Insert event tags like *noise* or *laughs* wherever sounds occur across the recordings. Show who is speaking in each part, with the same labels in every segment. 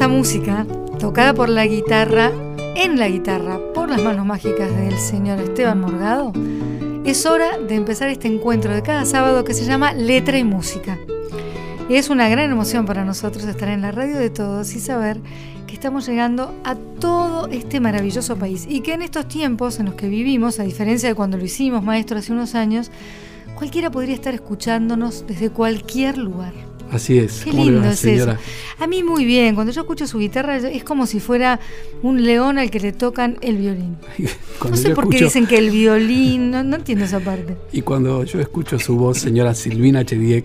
Speaker 1: Esta música, tocada por la guitarra, en la guitarra, por las manos mágicas del señor Esteban Morgado, es hora de empezar este encuentro de cada sábado que se llama Letra y Música. Es una gran emoción para nosotros estar en la radio de todos y saber que estamos llegando a todo este maravilloso país y que en estos tiempos en los que vivimos, a diferencia de cuando lo hicimos, maestro, hace unos años, cualquiera podría estar escuchándonos desde cualquier lugar.
Speaker 2: Así es.
Speaker 1: Qué lindo es eso. A mí muy bien. Cuando yo escucho su guitarra es como si fuera un león al que le tocan el violín. *laughs* no sé por qué dicen que el violín, no, entiendo esa parte. *laughs*
Speaker 2: Y cuando yo escucho su voz, señora Silvina Chediek,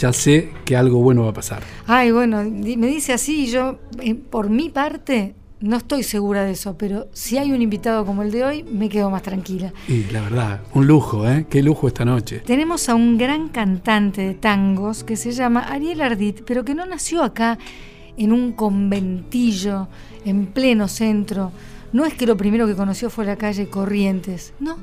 Speaker 2: ya sé que algo bueno va a pasar.
Speaker 1: Ay, bueno, me dice así, yo eh, por mi parte no estoy segura de eso, pero si hay un invitado como el de hoy, me quedo más tranquila.
Speaker 2: Y la verdad, un lujo, ¿eh? Qué lujo esta noche.
Speaker 1: Tenemos a un gran cantante de tangos que se llama Ariel Ardit, pero que no nació acá en un conventillo en pleno centro. No es que lo primero que conoció fue la calle Corrientes, no,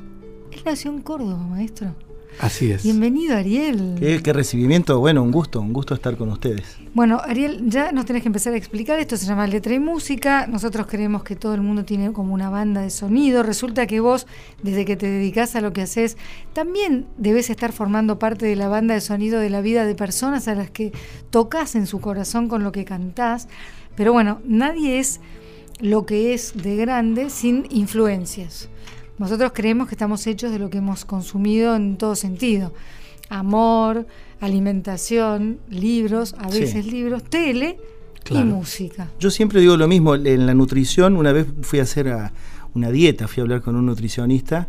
Speaker 1: él nació en Córdoba, maestro.
Speaker 2: Así es.
Speaker 1: Bienvenido, Ariel.
Speaker 3: Qué, recibimiento, bueno, un gusto, un gusto estar con ustedes.
Speaker 1: Bueno, Ariel, ya nos tenés que empezar a explicar, esto se llama letra y música, nosotros creemos que todo el mundo tiene como una banda de sonido, resulta que vos, desde que te dedicas a lo que haces, también debes estar formando parte de la banda de sonido de la vida de personas a las que tocas en su corazón con lo que cantás, pero bueno, nadie es lo que es de grande sin influencias. Nosotros creemos que estamos hechos de lo que hemos consumido en todo sentido. Amor, alimentación, libros, a veces libros, tele y música.
Speaker 3: Yo siempre digo lo mismo, en la nutrición, una vez fui a hacer una dieta, fui a hablar con un nutricionista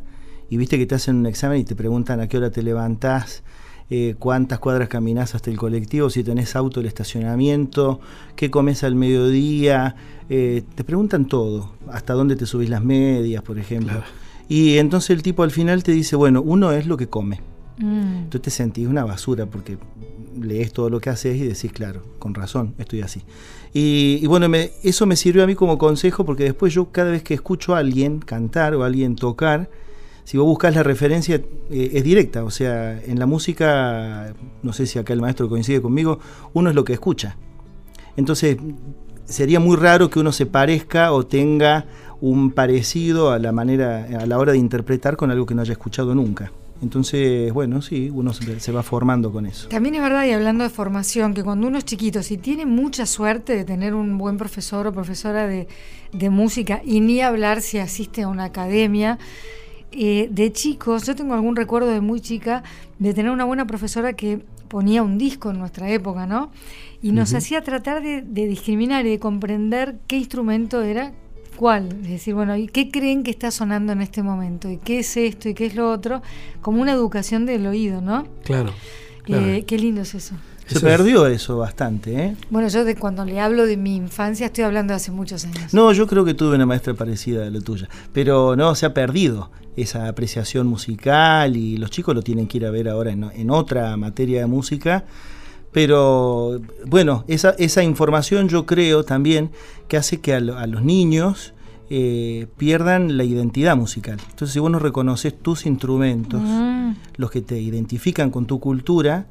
Speaker 3: y viste que te hacen un examen y te preguntan a qué hora te levantás, eh, cuántas cuadras caminas hasta el colectivo, si tenés auto, el estacionamiento, qué comes al mediodía, eh, te preguntan todo, hasta dónde te subís las medias, por ejemplo. Y entonces el tipo al final te dice, bueno, uno es lo que come. Mm. Tú te sentís una basura porque lees todo lo que haces y decís, claro, con razón, estoy así. Y, bueno, eso me sirvió a mí como consejo porque después yo cada vez que escucho a alguien cantar o a alguien tocar, si vos buscas la referencia eh, es directa, o sea, en la música, no sé si acá el maestro coincide conmigo, uno es lo que escucha. Entonces, sería muy raro que uno se parezca o tenga un parecido a la manera, a la hora de interpretar con algo que no haya escuchado nunca. Entonces, bueno, sí, uno se va formando con eso.
Speaker 1: También es verdad, y hablando de formación, que cuando uno es chiquito, si tiene mucha suerte de tener un buen profesor o profesora de, música, y ni hablar si asiste a una academia, eh, de chicos, yo tengo algún recuerdo de muy chica de tener una buena profesora que ponía un disco en nuestra época, ¿no? Y nos hacía tratar de, de discriminar y de comprender qué instrumento era cuál, es decir, bueno, ¿y qué creen que está sonando en este momento? ¿Y qué es esto? ¿Y qué es lo otro? Como una educación del oído, ¿no?
Speaker 2: Claro.
Speaker 1: Eh, qué lindo es eso.
Speaker 3: Se perdió eso bastante, ¿eh?
Speaker 1: Bueno, yo de cuando le hablo de mi infancia estoy hablando de hace muchos años.
Speaker 3: No, yo creo que tuve una maestra parecida a la tuya, pero no, se ha perdido esa apreciación musical y los chicos lo tienen que ir a ver ahora en otra materia de música pero bueno, esa, esa información yo creo también que hace que a, los niños eh, pierdan la identidad musical. Entonces, si vos no reconoces tus instrumentos, mm. los que te identifican con tu cultura,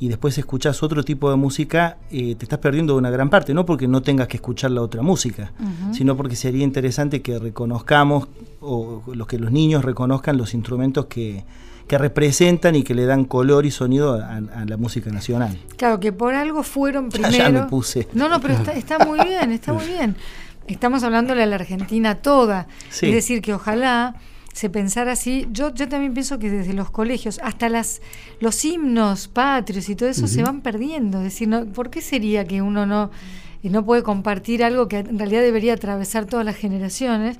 Speaker 3: y después escuchás otro tipo de música, eh, te estás perdiendo una gran parte, no porque no tengas que escuchar la otra música, sino porque sería interesante que reconozcamos, o los que los niños reconozcan los instrumentos que, que representan y que le dan color y sonido a, la música nacional.
Speaker 1: Claro, que por algo fueron *laughs* primero.
Speaker 3: Ya, me puse.
Speaker 1: No, no, pero está, muy bien, está muy bien. Estamos hablándole a la Argentina toda. Es decir, que ojalá se pensara así. Yo, yo también pienso que desde los colegios, hasta las los himnos patrios y todo eso se van perdiendo. Es decir, no, ¿por qué sería que uno no, no puede compartir algo que en realidad debería atravesar todas las generaciones?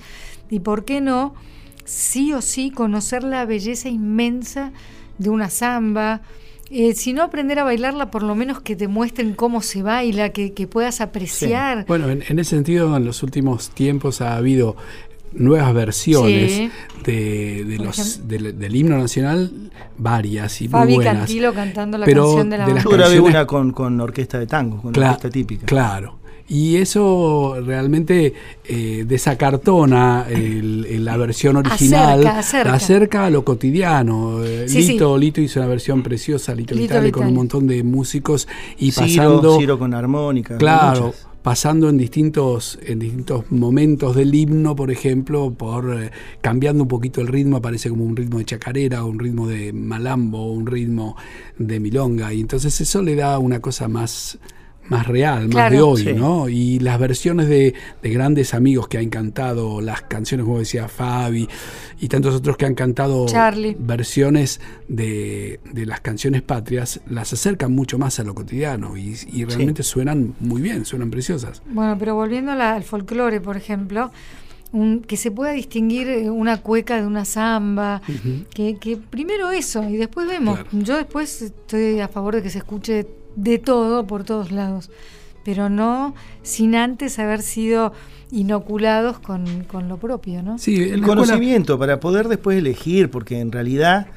Speaker 1: ¿Y por qué no? Sí o sí conocer la belleza inmensa de una samba. Eh, si no aprender a bailarla, por lo menos que te muestren cómo se baila, que, puedas apreciar.
Speaker 2: Bueno, en, ese sentido, en los últimos tiempos ha habido nuevas versiones de, los del, himno nacional, varias y muy buenas.
Speaker 1: Cantilo cantando la canción de la,
Speaker 3: Yo grabé una con, con orquesta de tango, con orquesta típica.
Speaker 2: Claro. Y eso realmente eh, desacartona la versión original, acerca, a lo cotidiano. Eh, Lito, Lito hizo una versión preciosa, Lito, Vitale, con un montón de músicos y pasando.
Speaker 3: Ciro con armónica.
Speaker 2: Claro pasando en distintos, en distintos momentos del himno, por ejemplo, por eh, cambiando un poquito el ritmo, aparece como un ritmo de chacarera, un ritmo de malambo, un ritmo de milonga, y entonces eso le da una cosa más más real, más de hoy, ¿no? Y las versiones de, grandes amigos que han cantado, las canciones, como decía Fabi, y tantos otros que han cantado versiones de, las canciones patrias, las acercan mucho más a lo cotidiano y, realmente suenan muy bien, suenan preciosas.
Speaker 1: Bueno, pero volviendo al folclore, por ejemplo, que se pueda distinguir eh, una cueca de una samba, que, que, primero eso, y después vemos. Yo después estoy a favor de que se escuche de todo por todos lados, pero no sin antes haber sido inoculados con, lo propio, ¿no?
Speaker 3: Sí, el conocimiento para poder después elegir, porque en realidad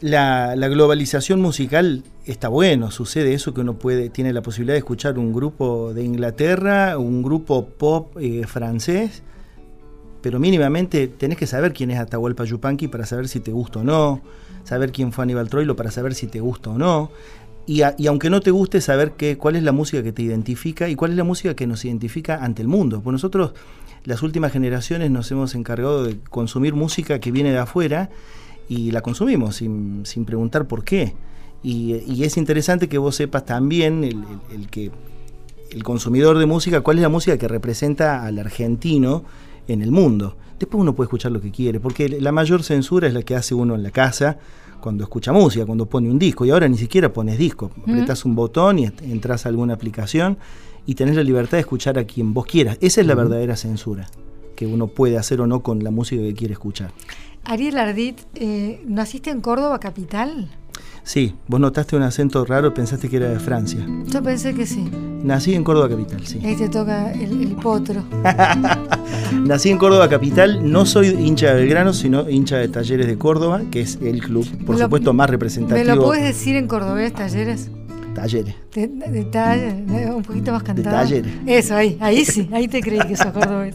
Speaker 3: la, globalización musical está bueno, sucede eso que uno puede, tiene la posibilidad de escuchar un grupo de Inglaterra, un grupo pop eh, francés, pero mínimamente tenés que saber quién es Atahualpa Yupanqui para saber si te gusta o no, saber quién fue Aníbal Troilo para saber si te gusta o no. Y, aunque no te guste saber qué, cuál es la música que te identifica y cuál es la música que nos identifica ante el mundo. Pues nosotros, las últimas generaciones, nos hemos encargado de consumir música que viene de afuera y la consumimos sin, preguntar por qué. Y, es interesante que vos sepas también, el, que el consumidor de música, cuál es la música que representa al argentino en el mundo. Después uno puede escuchar lo que quiere, porque la mayor censura es la que hace uno en la casa cuando escucha música, cuando pone un disco, y ahora ni siquiera pones disco, apretas un botón y entras a alguna aplicación y tenés la libertad de escuchar a quien vos quieras. Esa es la verdadera censura que uno puede hacer o no con la música que quiere escuchar.
Speaker 1: Ariel Ardit, eh, ¿naciste en Córdoba capital?
Speaker 3: Sí, vos notaste un acento raro, pensaste que era de Francia.
Speaker 1: Yo pensé que sí.
Speaker 3: Nací en Córdoba Capital, sí.
Speaker 1: Ahí te toca el, potro. *laughs*
Speaker 3: Nací en Córdoba Capital, no soy hincha de Belgrano, sino hincha de Talleres de Córdoba, que es el club, por supuesto, más representativo.
Speaker 1: ¿Me lo puedes decir en cordobés, Talleres?
Speaker 3: Talleres.
Speaker 1: De, un poquito más cantado.
Speaker 3: De talleres.
Speaker 1: Eso, ahí, ahí sí, ahí te creí que sos cordobés.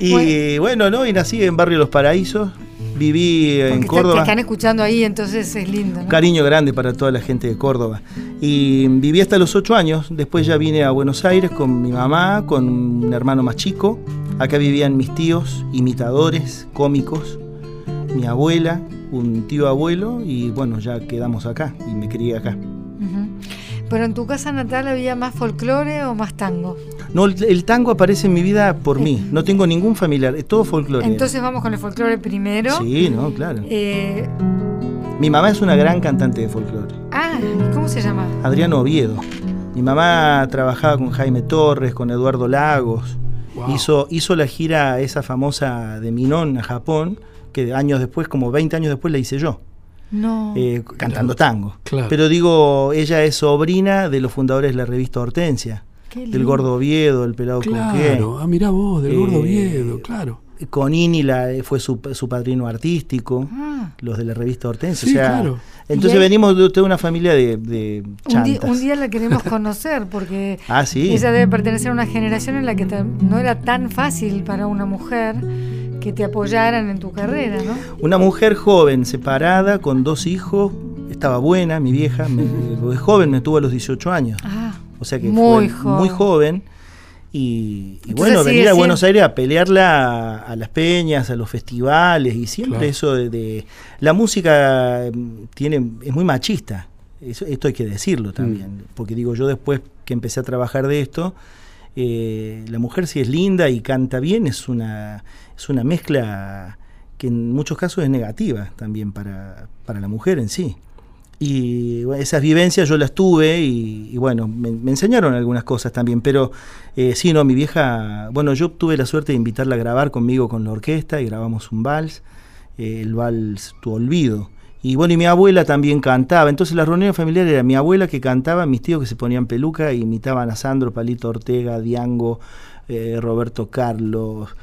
Speaker 3: Y bueno, ¿no? Y nací en Barrio Los Paraísos, viví en Córdoba. Te
Speaker 1: están escuchando ahí, entonces es lindo.
Speaker 3: ¿no? Cariño grande para toda la gente de Córdoba. Y viví hasta los ocho años. Después ya vine a Buenos Aires con mi mamá, con un hermano más chico. Acá vivían mis tíos, imitadores, cómicos, mi abuela, un tío abuelo y bueno, ya quedamos acá y me crié acá.
Speaker 1: ¿Pero en tu casa natal había más folclore o más tango?
Speaker 3: No, el, tango aparece en mi vida por mí. No tengo ningún familiar, es todo folclore.
Speaker 1: Entonces vamos con el folclore primero.
Speaker 3: Sí, no, claro. Eh, mi mamá es una gran cantante de folclore.
Speaker 1: Ah, ¿cómo se llama?
Speaker 3: Adriano Oviedo. Mi mamá trabajaba con Jaime Torres, con Eduardo Lagos. Hizo, hizo la gira esa famosa de Minón a Japón, que años después, como 20 años después, la hice yo.
Speaker 1: No.
Speaker 3: Eh, cantando tango. Pero digo, ella es sobrina de los fundadores de la revista Hortensia. Del Gordo Oviedo, el pelado
Speaker 2: Claro, ah, mirá vos, del Gordo eh, Oviedo, claro.
Speaker 3: Conini la, fue su, su padrino artístico, ah. los de la revista Hortensia. Sí, claro. Entonces venimos de, una familia de, de
Speaker 1: chantas. Un, día, la queremos conocer porque
Speaker 3: ah, ¿sí?
Speaker 1: ella debe pertenecer a una generación en la que no era tan fácil para una mujer que te apoyaran en tu carrera, ¿no?
Speaker 3: Una mujer joven, separada, con dos hijos, estaba buena, mi vieja, me, *laughs* joven, me tuvo a los 18 años.
Speaker 1: Ah,
Speaker 3: o sea que muy fue joven. muy joven. Y, bueno, venir a Buenos Aires a pelearla a, las peñas, a los festivales, y siempre eso de, La música mm, tiene es muy machista, esto hay que decirlo también, mm. porque digo, yo después que empecé a trabajar de esto, eh, la mujer si es linda y canta bien es una, es una mezcla que en muchos casos es negativa también para, la mujer en sí. Y esas vivencias yo las tuve y, bueno, me, enseñaron algunas cosas también, pero eh, sí, no, mi vieja, bueno, yo tuve la suerte de invitarla a grabar conmigo con la orquesta y grabamos un vals, eh, el vals Tu Olvido. Y bueno, y mi abuela también cantaba. Entonces la reunión familiar era mi abuela que cantaba, mis tíos que se ponían peluca e imitaban a Sandro, Palito Ortega, Diango, eh, Roberto Carlos.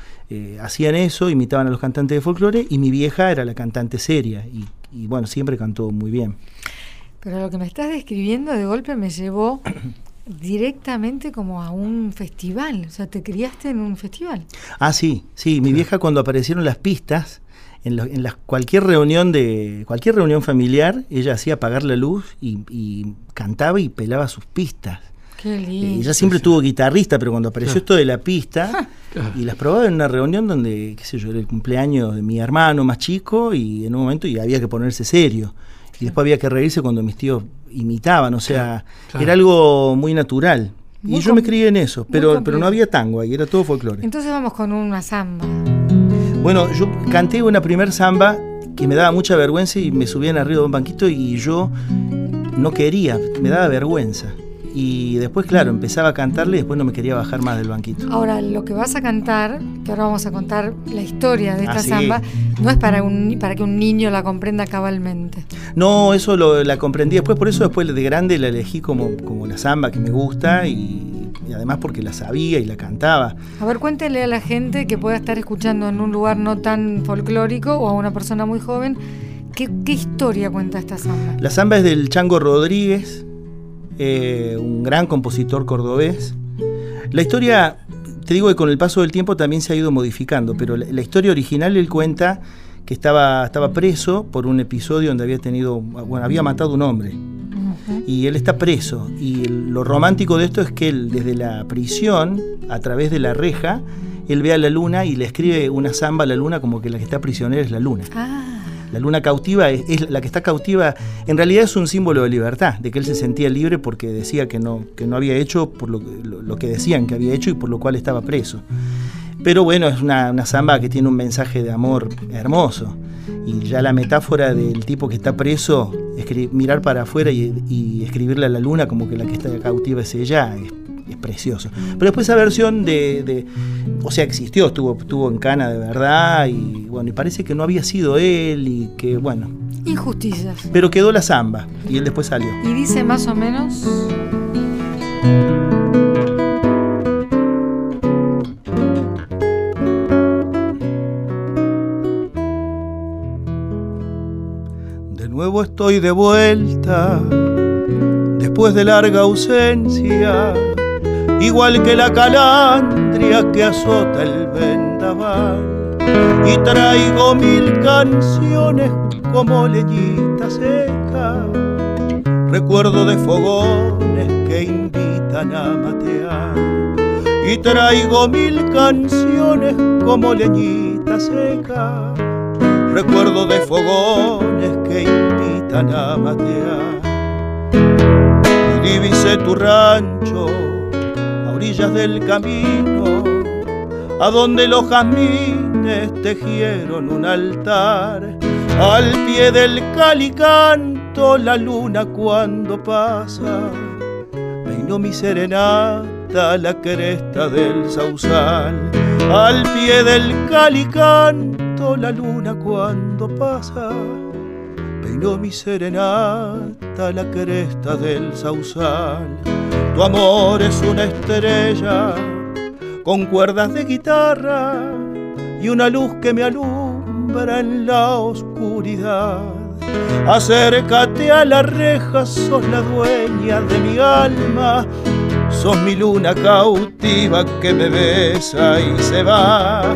Speaker 3: Hacían eso, imitaban a los cantantes de folclore y mi vieja era la cantante seria y, y bueno, siempre cantó muy bien.
Speaker 1: Pero lo que me estás describiendo de golpe me llevó *clears throat* directamente como a un festival. O sea, te criaste en un festival.
Speaker 3: Ah, sí, sí. Mi vieja cuando aparecieron las pistas, en, cualquier reunión de cualquier reunión familiar ella hacía apagar la luz y, cantaba y pelaba sus pistas
Speaker 1: Qué lindo.
Speaker 3: ella siempre tuvo guitarrista, pero cuando apareció esto de la pista, y las probaba en una reunión donde, qué sé yo, era el cumpleaños de mi hermano más chico, y en un momento y había que ponerse serio. Y después había que reírse cuando mis tíos imitaban, o sea, era algo muy natural. y yo me crié en eso, pero, pero no había tango ahí, era todo folclore.
Speaker 1: Entonces vamos con una samba.
Speaker 3: Bueno, yo canté una primer samba que me daba mucha vergüenza y me subían arriba de un banquito y yo no quería, me daba vergüenza. Y después, claro, empezaba a cantarle y después no me quería bajar más del banquito.
Speaker 1: Ahora, lo que vas a cantar, que ahora vamos a contar la historia de esta ah, samba, no es para, un, para que un niño la comprenda cabalmente.
Speaker 3: No, eso lo, la comprendí después, por eso después de grande la elegí como, como la samba que me gusta y y además porque la sabía y la cantaba.
Speaker 1: A ver, cuéntele a la gente que pueda estar escuchando en un lugar no tan folclórico o a una persona muy joven, ¿qué, historia cuenta esta samba?
Speaker 3: La samba es del Chango Rodríguez, eh, un gran compositor cordobés. La historia, te digo que con el paso del tiempo también se ha ido modificando, pero la, historia original él cuenta que estaba, estaba preso por un episodio donde había tenido, bueno, había matado a un hombre y él está preso. Y lo romántico de esto es que él desde la prisión, a través de la reja, él ve a la luna y le escribe una samba a la luna como que la que está prisionera es la luna. Ah. La luna cautiva es, la que está cautiva, en realidad es un símbolo de libertad, de que él se sentía libre porque decía que no, que no había hecho por lo, que decían que había hecho y por lo cual estaba preso. Pero bueno, es una, samba que tiene un mensaje de amor hermoso. Y ya la metáfora del tipo que está preso, mirar para afuera y, escribirle a la luna como que la que está cautiva es ella, precioso. Pero después esa versión de, o sea, existió, estuvo, estuvo en Cana de verdad y bueno, y parece que no había sido él y que bueno.
Speaker 1: Injusticias.
Speaker 3: Pero quedó la samba y él después salió.
Speaker 1: Y dice más o menos...
Speaker 3: nuevo estoy de vuelta, después de larga ausencia, igual que la calandria que azota el vendaval. Y traigo mil canciones como leñita seca, recuerdo de fogones que invitan a matear. Y traigo mil canciones como leñita seca, recuerdo de fogones que invitan a matear. Y divisé tu rancho a orillas del camino, a donde los jazmines tejieron un altar. Al pie del calicanto la luna cuando pasa, peinó mi serenata la cresta del sausal. Al pie del calicanto la luna cuando pasa, peinó mi serenata la cresta del sausal. Tu amor es una estrella con cuerdas de guitarra y una luz que me alumbra en la oscuridad. Acércate a la reja, sos la dueña de mi alma, sos mi luna cautiva que me besa y se va.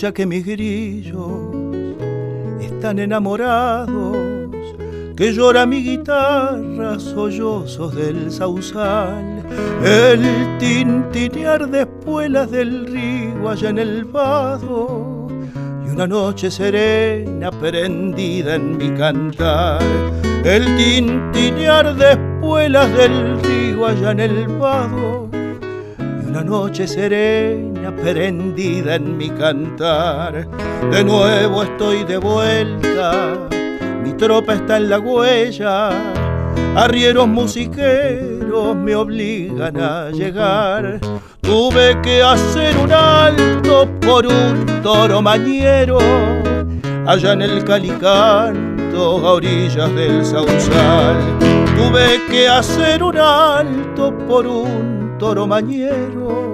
Speaker 3: Que mis grillos están enamorados, que llora mi guitarra, sollozos del sausal, el tintinear de espuelas del río allá en el vado, y una noche serena prendida en mi cantar, el tintinear de espuelas del río allá en el vado, y una noche serena prendida en mi cantar. De nuevo estoy de vuelta, mi tropa está en la huella, arrieros musiqueros me obligan a llegar. Tuve que hacer un alto por un toro mañero, allá en el Calicanto, a orillas del Sausal. tuve que hacer un alto por un toro mañero,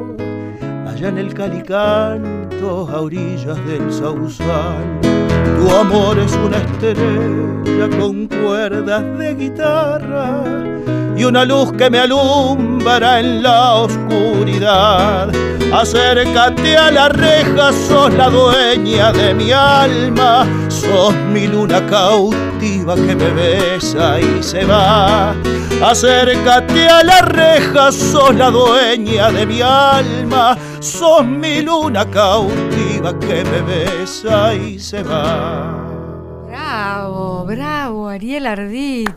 Speaker 3: allá en el calicanto a orillas del sausal. Tu amor es una estrella con cuerdas de guitarra y una luz que me alumbra en la oscuridad. Acércate a la reja, sos la dueña de mi alma, sos mi luna cautiva que me besa y se va. Acércate a la reja, sos la dueña de mi alma, sos mi luna cautiva que me besa y se va.
Speaker 1: Bravo, bravo, Ariel Ardit,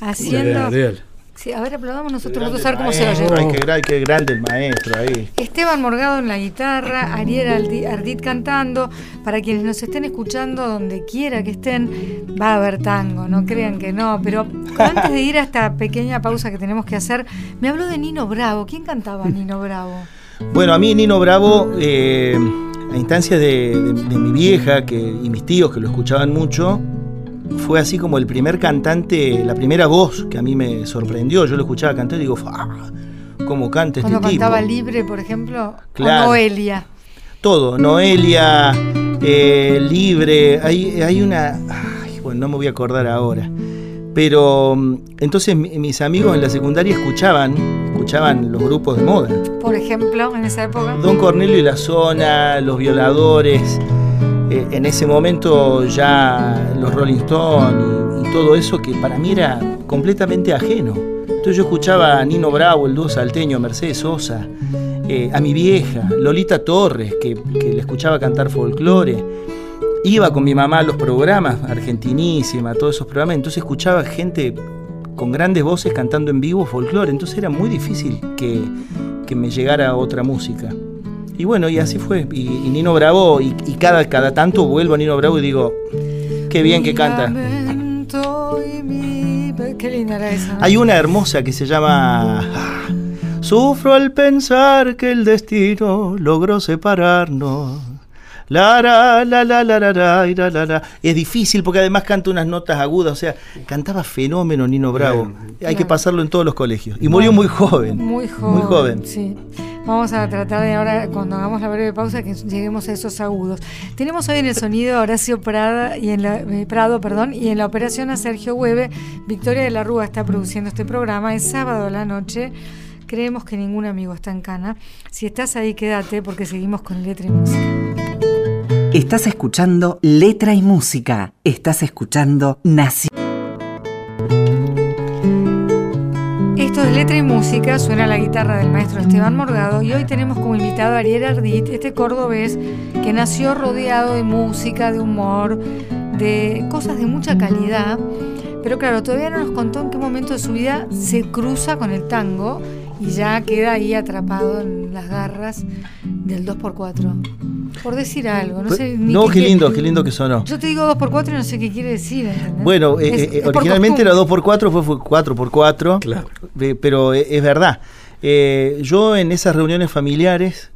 Speaker 1: haciendo...
Speaker 2: Ariel.
Speaker 1: Sí, a ver, aplaudamos nosotros dos a ver cómo se oye.
Speaker 3: Ay, qué, gra- qué grande el maestro ahí.
Speaker 1: Esteban Morgado en la guitarra, Ariel Aldi- Ardit cantando. Para quienes nos estén escuchando, donde quiera que estén, va a haber tango, no crean que no. Pero antes de ir a esta pequeña pausa que tenemos que hacer, me habló de Nino Bravo. ¿Quién cantaba Nino Bravo?
Speaker 3: Bueno, a mí Nino Bravo, eh, a instancias de, de- de mi vieja que, y mis tíos que lo escuchaban mucho, fue así como el primer cantante, la primera voz que a mí me sorprendió. Yo lo escuchaba cantar y digo, ¡ah! ¿Cómo canta este
Speaker 1: Cuando
Speaker 3: tipo?
Speaker 1: cantaba Libre, por ejemplo,
Speaker 3: Claro.
Speaker 1: o Noelia.
Speaker 3: Todo, Noelia, eh, Libre, hay, hay una... ay, bueno, no me voy a acordar ahora. Pero mm, entonces mi- mis amigos en la secundaria escuchaban, escuchaban los grupos de moda.
Speaker 1: Por ejemplo, en esa época.
Speaker 3: Don Cornelio y la zona, los violadores, eh, en ese momento ya los Rolling Stones y, y todo eso que para mí era completamente ajeno. Entonces yo escuchaba a Nino Bravo, el dúo salteño, Mercedes Sosa, eh, a mi vieja, Lolita Torres, que, que le escuchaba cantar folclore. Iba con mi mamá a los programas, Argentinísima, todos esos programas, entonces escuchaba gente con grandes voces cantando en vivo folclore, entonces era muy difícil que, que me llegara otra música. Y bueno, y así fue. Y, y Nino Bravo, y, y cada, cada tanto vuelvo a Nino Bravo y digo, qué bien que canta.
Speaker 1: lamento y mi- Qué linda era esa. ¿no?
Speaker 3: Hay una hermosa que se llama ah, Sufro al pensar que el destino logró separarnos. La, la, la, la, la, la, la, y la, la, la. Es difícil porque además canta unas notas agudas, o sea, cantaba fenómeno Nino Bravo. Hay que pasarlo en todos los colegios. Y murió muy joven.
Speaker 1: Muy joven.
Speaker 3: Muy joven.
Speaker 1: Sí. Vamos a tratar de ahora, cuando hagamos la breve pausa, que lleguemos a esos agudos. Tenemos hoy en el sonido a Horacio Prada y en la, eh, Prado perdón, y en la operación a Sergio Hueve. Victoria de la Rúa está produciendo este programa. Es sábado a la noche. Creemos que ningún amigo está en cana. Si estás ahí, quédate porque seguimos con letra y música.
Speaker 4: Estás escuchando Letra y Música. Estás escuchando Nación.
Speaker 1: Esto es Letra y Música, suena la guitarra del maestro Esteban Morgado y hoy tenemos como invitado a Ariel Ardit, este cordobés que nació rodeado de música, de humor, de cosas de mucha calidad, pero claro, todavía no nos contó en qué momento de su vida se cruza con el tango y ya queda ahí atrapado en las garras del 2x4. Por decir algo, no sé ni
Speaker 3: no, qué
Speaker 1: qué-
Speaker 3: lindo, qué lindo que sonó.
Speaker 1: Yo te digo 2x4 y no sé qué quiere decir. ¿entendés?
Speaker 3: Bueno, eh,
Speaker 1: Es-
Speaker 3: eh,
Speaker 1: es
Speaker 3: originalmente era
Speaker 1: costumbre.
Speaker 3: 2x4, fue, fue 4x4.
Speaker 2: Claro.
Speaker 3: Eh, pero es verdad. Eh, yo en esas reuniones familiares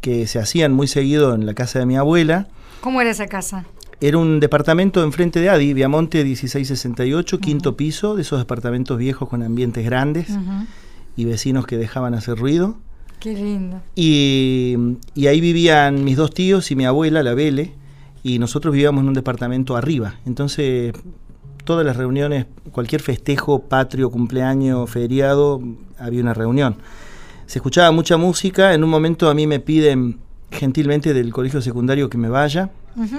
Speaker 3: que se hacían muy seguido en la casa de mi abuela,
Speaker 1: ¿Cómo era esa casa?
Speaker 3: era un departamento enfrente de Adi, Viamonte 1668, quinto piso, de esos departamentos viejos con ambientes grandes
Speaker 1: Ujú.
Speaker 3: Y vecinos que dejaban hacer ruido.
Speaker 1: Qué lindo.
Speaker 3: Y, y ahí vivían mis dos tíos y mi abuela, la Vele, y nosotros vivíamos en un departamento arriba. Entonces, todas las reuniones, cualquier festejo, patrio, cumpleaños, feriado, había una reunión. Se escuchaba mucha música, en un momento a mí me piden gentilmente del colegio secundario que me vaya.
Speaker 1: Ujú.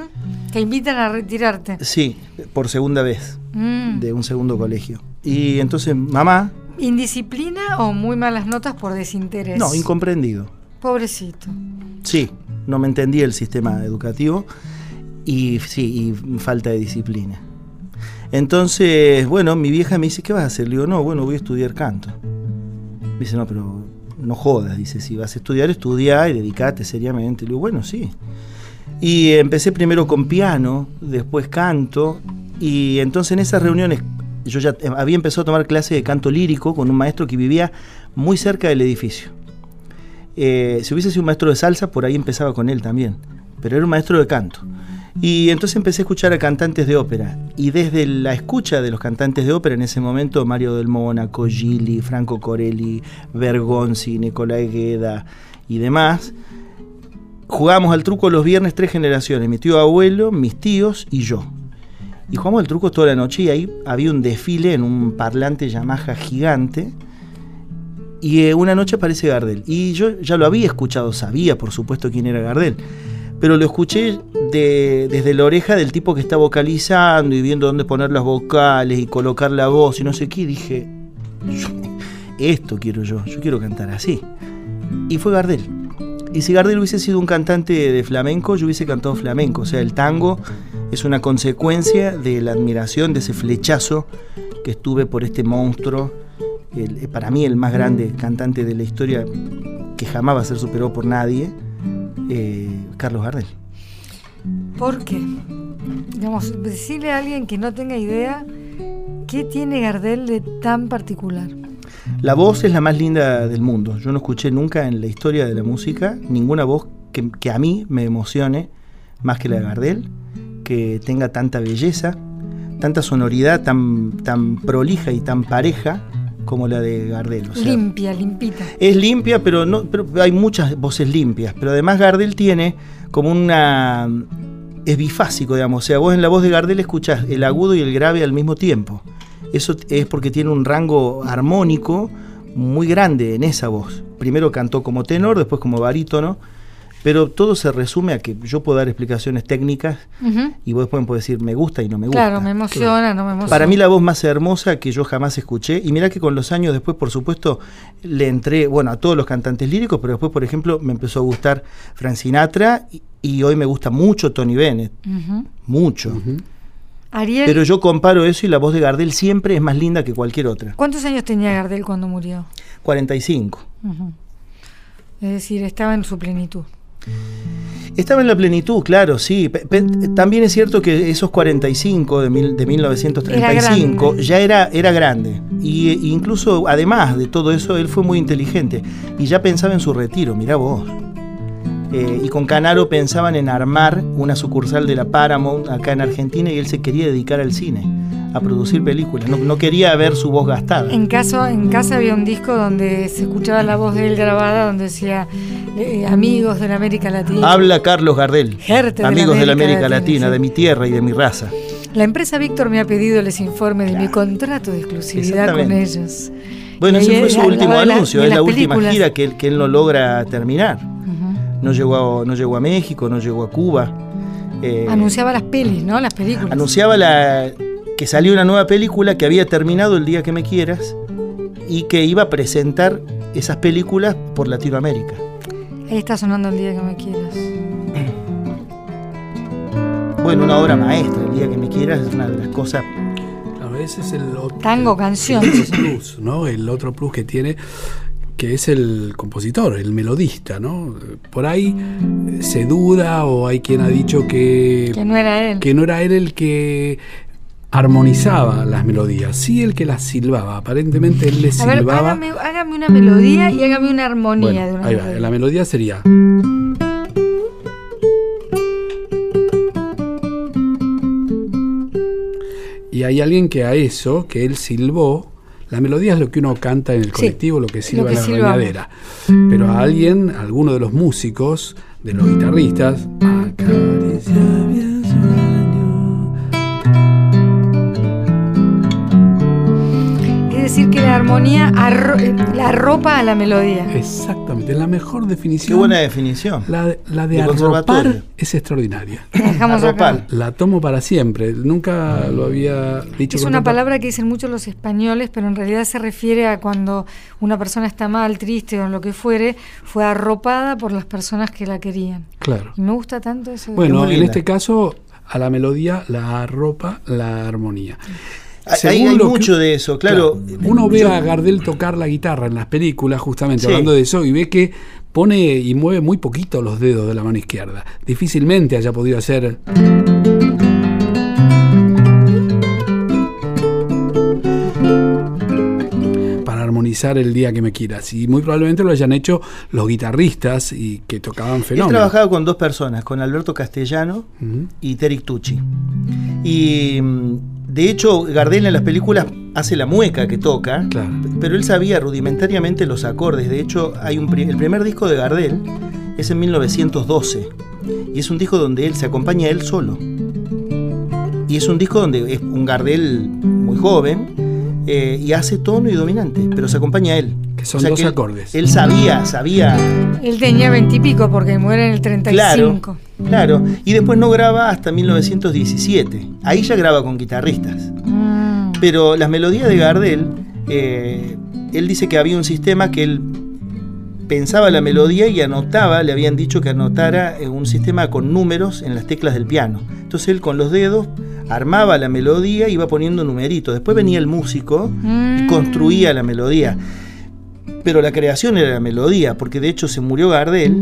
Speaker 1: Te invitan a retirarte.
Speaker 3: Sí, por segunda vez,
Speaker 1: Mm.
Speaker 3: de un segundo colegio. Y entonces, mamá,
Speaker 1: ¿Indisciplina o muy malas notas por desinterés?
Speaker 3: no, incomprendido.
Speaker 1: Pobrecito.
Speaker 3: Sí, no me entendía el sistema educativo y sí, y falta de disciplina. Entonces, bueno, mi vieja me dice, ¿qué vas a hacer? Le digo, no, bueno, voy a estudiar canto. Me dice, no, pero no jodas, dice, si vas a estudiar, estudia y dedicate seriamente. Le digo, bueno, sí. Y empecé primero con piano, después canto, y entonces en esas reuniones yo ya eh, había empezado a tomar clases de canto lírico con un maestro que vivía muy cerca del edificio. Eh, si hubiese sido un maestro de salsa, por ahí empezaba con él también. Pero era un maestro de canto. Y entonces empecé a escuchar a cantantes de ópera. Y desde la escucha de los cantantes de ópera en ese momento, Mario del Mónaco, Gili, Franco Corelli, Bergonzi, Nicolai Gueda y demás, jugábamos al truco los viernes tres generaciones, mi tío abuelo, mis tíos y yo. Y jugamos al truco toda la noche y ahí había un desfile en un parlante Yamaha gigante. Y eh, una noche aparece Gardel. Y yo ya lo había escuchado, sabía por supuesto quién era Gardel. Pero lo escuché desde la oreja del tipo que está vocalizando y viendo dónde poner las vocales y colocar la voz y no sé qué. Y dije, esto quiero yo, yo quiero cantar así. Y fue Gardel. Y si Gardel hubiese sido un cantante de flamenco, yo hubiese cantado flamenco. O sea, el tango es una consecuencia de la admiración, de ese flechazo que estuve por este monstruo, el, para mí el más grande cantante de la historia que jamás va a ser superado por nadie, eh, Carlos Gardel.
Speaker 1: ¿Por qué? Digamos, decirle a alguien que no tenga idea, ¿qué tiene Gardel de tan particular?
Speaker 3: La voz es la más linda del mundo. Yo no escuché nunca en la historia de la música ninguna voz que, a mí me emocione más que la de Gardel, que tenga tanta belleza, tanta sonoridad tan, tan prolija y tan pareja como la de Gardel.
Speaker 1: limpia, limpita.
Speaker 3: Es limpia, pero, no, pero hay muchas voces limpias. Pero además Gardel tiene como una... Es bifásico, digamos. O sea, vos en la voz de Gardel escuchás el agudo y el grave al mismo tiempo. Eso es porque tiene un rango armónico muy grande en esa voz. Primero cantó como tenor, después como barítono, pero todo se resume a que yo puedo dar explicaciones técnicas y vos después puedes decir me gusta y no me gusta.
Speaker 1: Claro, me emociona, no me emociona.
Speaker 3: Para mí la voz más hermosa que yo jamás escuché, y mira que con los años después, por supuesto, le entré, bueno, a todos los cantantes líricos, pero después, por ejemplo, me empezó a gustar Frank Sinatra y, hoy me gusta mucho Tony Bennett, mucho. Pero yo comparo eso y la voz de Gardel siempre es más linda que cualquier otra.
Speaker 1: ¿Cuántos años tenía Gardel cuando murió?
Speaker 3: 45.
Speaker 1: Es decir, estaba en su plenitud.
Speaker 3: Estaba en la plenitud, claro, sí. también es cierto que esos 45 de, de 1935 ya era, era grande. Y, e incluso, además de todo eso, él fue muy inteligente. Y ya pensaba en su retiro, mirá vos. Eh, y con Canaro pensaban en armar una sucursal de la Paramount acá en Argentina y él se quería dedicar al cine, a producir películas, no, quería ver su voz gastada.
Speaker 1: En, caso, en casa había un disco donde se escuchaba la voz de él grabada, donde decía eh, amigos de la América Latina.
Speaker 3: Habla Carlos Gardel, amigos de la América, Latina, de mi tierra y de mi raza.
Speaker 1: La empresa Víctor me ha pedido les informe de mi contrato de exclusividad con ellos.
Speaker 3: Bueno, ese fue su último anuncio, es la última gira que, que él no logra terminar no llegó, a, no llegó a México, no llegó a Cuba.
Speaker 1: Eh, anunciaba las pelis, ¿no? Las películas.
Speaker 3: Anunciaba la, que salió una nueva película que había terminado el día que me quieras y que iba a presentar esas películas por Latinoamérica.
Speaker 1: Ahí está sonando el día que me quieras.
Speaker 3: Bueno, una obra maestra, el día que me quieras es una de las cosas
Speaker 2: a veces el
Speaker 1: tango canción
Speaker 2: el plus, ¿no? El otro plus que tiene que es el compositor, el melodista, ¿no? Por ahí se duda o hay quien ha dicho que,
Speaker 1: que no era él.
Speaker 2: Que no era él el que armonizaba las melodías, sí el que las silbaba. Aparentemente él le silbaba.
Speaker 1: A ver, hágame, una melodía y hágame una armonía de una
Speaker 2: ahí Va, la melodía sería. Y hay alguien que a eso, que él silbó, la melodía es lo que uno canta en el colectivo, lo que sirve a la regadera. Pero a alguien, a alguno de los músicos, de los guitarristas,
Speaker 1: armonía la arropa a la melodía.
Speaker 2: Exactamente, la mejor definición.
Speaker 3: Qué buena definición.
Speaker 2: La, de, arropar es extraordinaria.
Speaker 1: Dejamos
Speaker 2: La tomo para siempre. Nunca lo había dicho.
Speaker 1: Es una palabra que dicen muchos los españoles, pero en realidad se refiere a cuando una persona está mal, triste o lo que fuere, fue arropada por las personas que la querían.
Speaker 2: Claro.
Speaker 1: Y me gusta tanto eso.
Speaker 2: Bueno, en este caso a la melodía la arropa la armonía.
Speaker 3: Hay, mucho de eso, claro.
Speaker 2: uno ve a Gardel tocar la guitarra en las películas, justamente hablando de eso, y ve que pone y mueve muy poquito los dedos de la mano izquierda. Difícilmente haya podido hacer. armonizar el día que me quieras. Y muy probablemente lo hayan hecho los guitarristas y que tocaban
Speaker 3: Él
Speaker 2: fenómenos.
Speaker 3: trabajaba con dos personas, con Alberto Castellano y Terry Tucci. Y mm, de hecho, Gardel en las películas hace la mueca que toca,
Speaker 2: Claro.
Speaker 3: pero él sabía rudimentariamente los acordes. De hecho, hay un pri- el primer disco de Gardel es en 1912 y es un disco donde él se acompaña él solo. Y es un disco donde es un Gardel muy joven eh, y hace tono y dominante, pero se acompaña él.
Speaker 2: Que son dos
Speaker 3: él-
Speaker 2: acordes.
Speaker 3: Él sabía, sabía
Speaker 1: Él tenía veintipico porque muere en el 35.
Speaker 3: Claro, y después no graba hasta 1917. Ahí ya graba con guitarristas.
Speaker 1: Mm.
Speaker 3: Pero las melodías de Gardel, eh, él dice que había un sistema que él pensaba la melodía y anotaba, le habían dicho que anotara eh, un sistema con números en las teclas del piano. Entonces él con los dedos armaba la melodía y iba poniendo numeritos. Después venía el músico y
Speaker 1: Mm.
Speaker 3: construía la melodía. Pero la creación era la melodía, porque de hecho se murió Gardel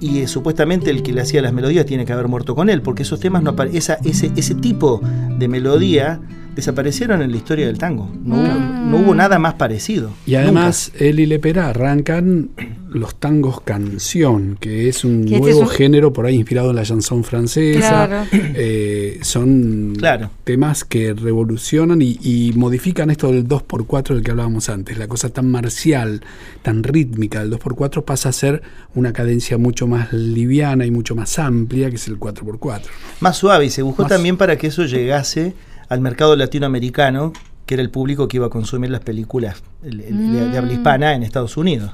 Speaker 3: y eh, supuestamente el que le hacía las melodías tiene que haber muerto con él, porque esos temas no esa, ese, ese tipo de melodía desaparecieron en la historia del tango. No, hubo,
Speaker 1: Mm.
Speaker 3: no hubo nada más parecido.
Speaker 2: Y además, él y Lepera arrancan los tangos canción, que es un
Speaker 1: Que este
Speaker 2: nuevo
Speaker 1: es un-
Speaker 2: género por ahí inspirado en la chanson francesa.
Speaker 1: Claro.
Speaker 2: Eh, son
Speaker 3: Claro.
Speaker 2: temas que revolucionan y, y modifican esto del 2x4 del que hablábamos antes. La cosa tan marcial, tan rítmica del 2x4 pasa a ser una cadencia mucho más liviana y mucho más amplia, que es el 4x4.
Speaker 3: nunca. Más suave, y se buscó
Speaker 2: Más-
Speaker 3: también para que eso llegase al mercado latinoamericano, que era el público que iba a consumir las películas el- el- de, de habla
Speaker 1: Mm.
Speaker 3: hispana en Estados Unidos.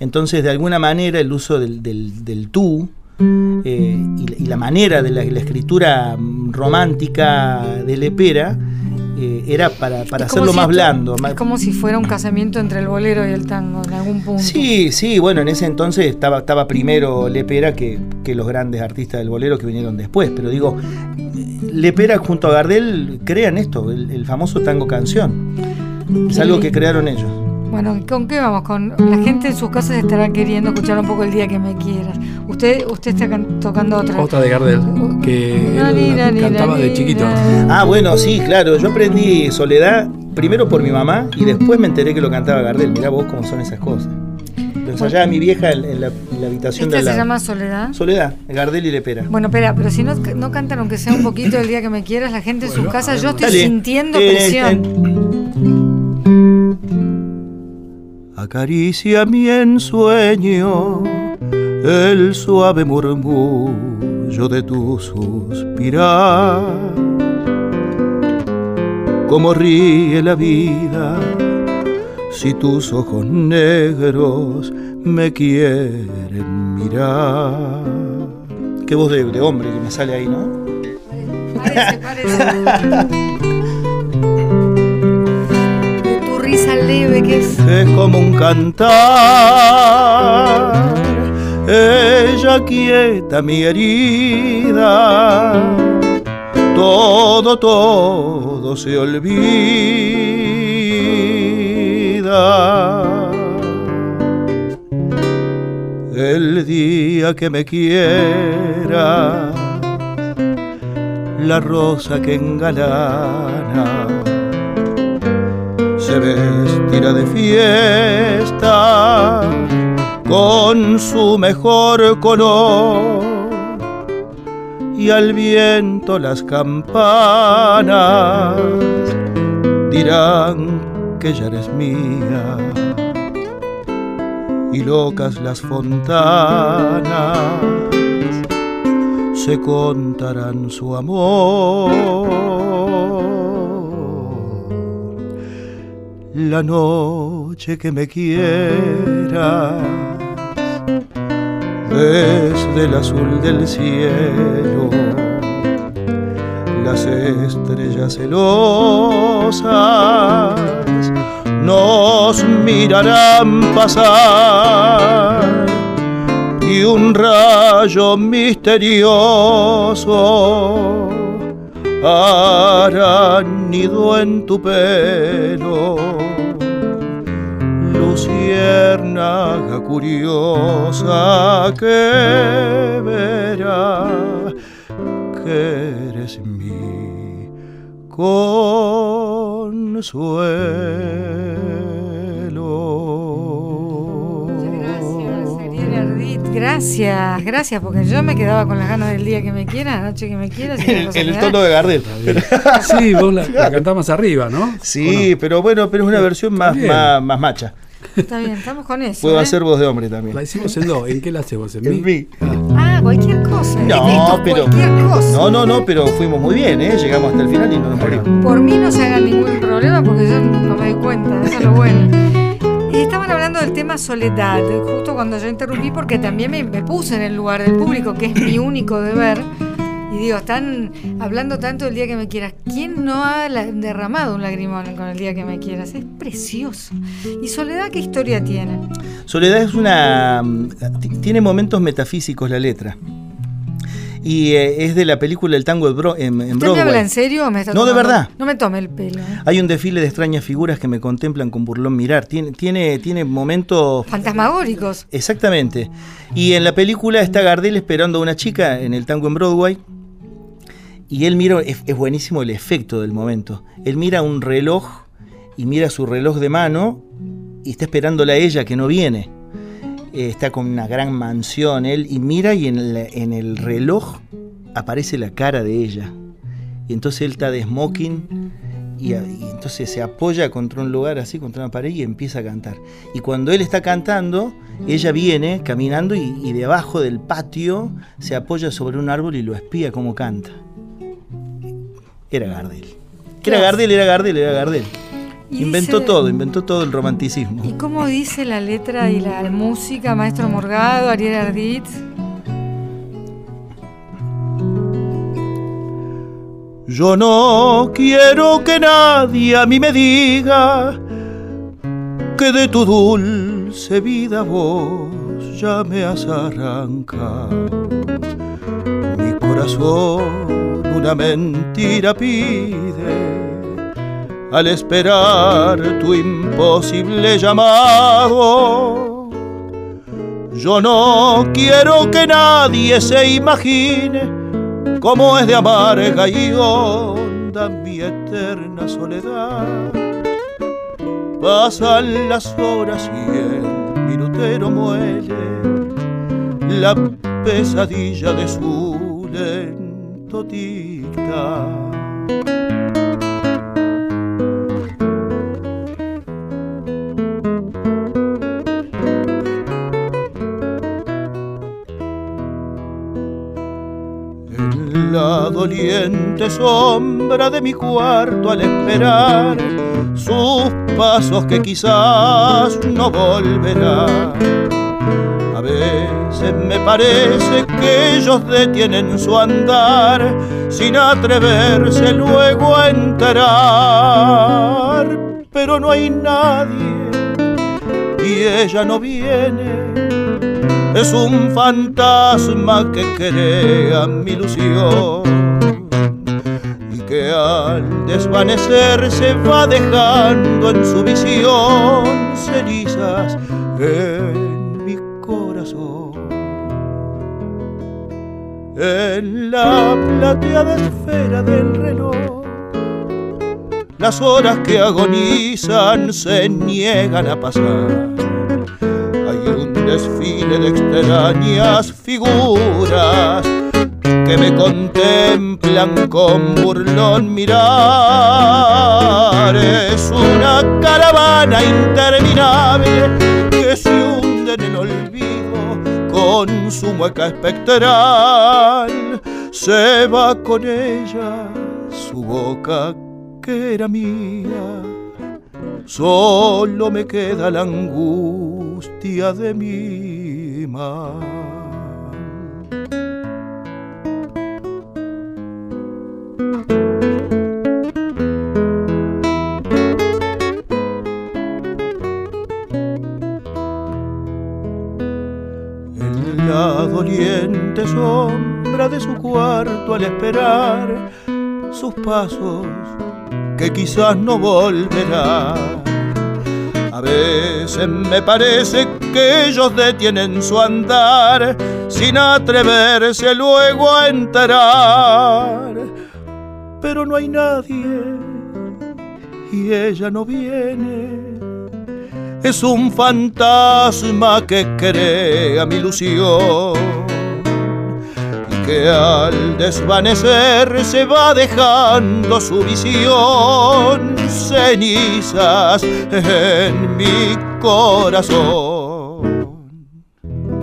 Speaker 3: Entonces, de alguna manera, el uso del, del, del tú eh, y, la- y la manera de la, la escritura romántica de Lepera eh, era para, para hacerlo
Speaker 1: si
Speaker 3: más blando.
Speaker 1: Es como si fuera un casamiento entre el bolero y el tango en algún punto.
Speaker 3: Sí, sí, bueno, en ese entonces estaba, estaba primero Lepera que, que los grandes artistas del bolero que vinieron después, pero digo, Lepera junto a Gardel crean esto, el, el famoso tango canción. Es algo que crearon ellos.
Speaker 1: Bueno, ¿con qué vamos? Con la gente en sus casas estará queriendo escuchar un poco el día que me quieras. Usted, usted está can- tocando otra.
Speaker 2: Otra de Gardel, que cantaba de chiquito.
Speaker 3: Ah, bueno, sí, claro, yo aprendí Soledad primero por mi mamá y después me enteré que lo cantaba Gardel. Mirá vos cómo son esas cosas. Lo ensayaba mi vieja en, en la, en la habitación de
Speaker 1: Esta
Speaker 3: al
Speaker 1: se llama Soledad.
Speaker 3: Soledad, Gardel y Lepera.
Speaker 1: Bueno, espera, pero si no, no cantan aunque sea un poquito el día que me quieras, la gente en sus casas, yo estoy
Speaker 3: Dale.
Speaker 1: sintiendo
Speaker 3: Eh,
Speaker 1: presión.
Speaker 3: Acaricia mi ensueño el suave murmullo de tu suspirar. Como ríe la vida si tus ojos negros me quieren mirar. Qué voz de, de hombre que me sale ahí, ¿no?
Speaker 1: Parece, parece. *laughs* Es.
Speaker 3: es como un cantar. Ella quieta mi herida, todo, todo se olvida. El día que me quiera, la rosa que engalana se vestirá de fiesta con su mejor color. Y al viento las campanas dirán que ya eres mía. Y locas las fontanas se contarán su amor la noche que me quieras desde el azul del cielo las estrellas celosas nos mirarán pasar y un rayo misterioso hará nido en tu pelo luciérnaga curiosa que verá que eres mi consuelo.
Speaker 1: Gracias, gracias, porque yo me quedaba con las ganas del día que me quiera, la noche que me quiera.
Speaker 5: En, el tono de Gardel. *laughs*
Speaker 2: sí, vos la, cantás más arriba, ¿no?
Speaker 5: Sí, pero bueno, pero es una versión más, más, macha.
Speaker 1: Está bien, estamos con eso.
Speaker 5: Puedo ¿eh? hacer voz de hombre también.
Speaker 2: La hicimos en do. ¿En qué la hacemos?
Speaker 5: ¿En, mí?
Speaker 1: Ah. cualquier cosa.
Speaker 5: No, pero. No, no, no, pero fuimos muy bien, ¿eh? Llegamos hasta el final y no nos morimos.
Speaker 1: Por mí no se haga ningún problema porque yo no me doy cuenta. Eso es lo bueno estaban hablando del tema soledad, justo cuando yo interrumpí, porque también me, puse en el lugar del público, que es mi único deber. Y digo, están hablando tanto del día que me quieras. ¿Quién no ha derramado un lagrimón con el día que me quieras? Es precioso. ¿Y Soledad qué historia tiene?
Speaker 5: Soledad es una. tiene momentos metafísicos la letra y eh, es de la película El tango en, en Broadway.
Speaker 1: me habla en serio me está
Speaker 5: No, de verdad.
Speaker 1: No me tome el pelo.
Speaker 5: Hay un desfile de extrañas figuras que me contemplan con burlón mirar. Tiene, tiene, tiene momentos...
Speaker 1: Fantasmagóricos.
Speaker 5: Exactamente. Y en la película está Gardel esperando a una chica en el tango en Broadway. Y él mira, es, es buenísimo el efecto del momento. Él mira un reloj y mira su reloj de mano y está esperándola a ella que no viene. Eh, está con una gran mansión él, y mira y en el, en el reloj aparece la cara de ella. Y entonces él está de smoking y, entonces se apoya contra un lugar así, contra una pared y empieza a cantar. Y cuando él está cantando, ella viene caminando y, y debajo del patio se apoya sobre un árbol y lo espía como canta. Era Gardel. Era Gardel, era Gardel, era Gardel. Inventó todo, inventó todo el romanticismo.
Speaker 1: ¿Y cómo dice la letra y la música, Maestro Morgado, Ariel Ardit?
Speaker 3: Yo no quiero que nadie a mí me diga que de tu dulce vida vos ya me has arrancado. Mi corazón una mentira pide al esperar tu imposible llamado. Yo no quiero que nadie se imagine cómo es de amarga y honda mi eterna soledad. Pasan las horas y el minutero muere la pesadilla de su lento tic la doliente sombra de mi cuarto al esperar sus pasos que quizás no volverán. A veces me parece que ellos detienen su andar sin atreverse luego a entrar, pero no hay nadie y ella no viene es un fantasma que crea mi ilusión y que al desvanecerse va dejando en su visión cenizas en mi corazón. En la plateada esfera del reloj, las horas que agonizan se niegan a pasar desfile de extrañas figuras que me contemplan con burlón mirar. Es una caravana interminable que se hunde en el olvido con su mueca espectral. Se va con ella su boca que era mía. Solo me queda la angustia de mi la doliente sombra de su cuarto al esperar sus pasos que quizás no volverán a veces me parece que ellos detienen su andar sin atreverse luego a entrar. Pero no hay nadie y ella no viene.
Speaker 6: es un fantasma que crea mi ilusión que al desvanecer se va dejando su visión, cenizas en mi corazón.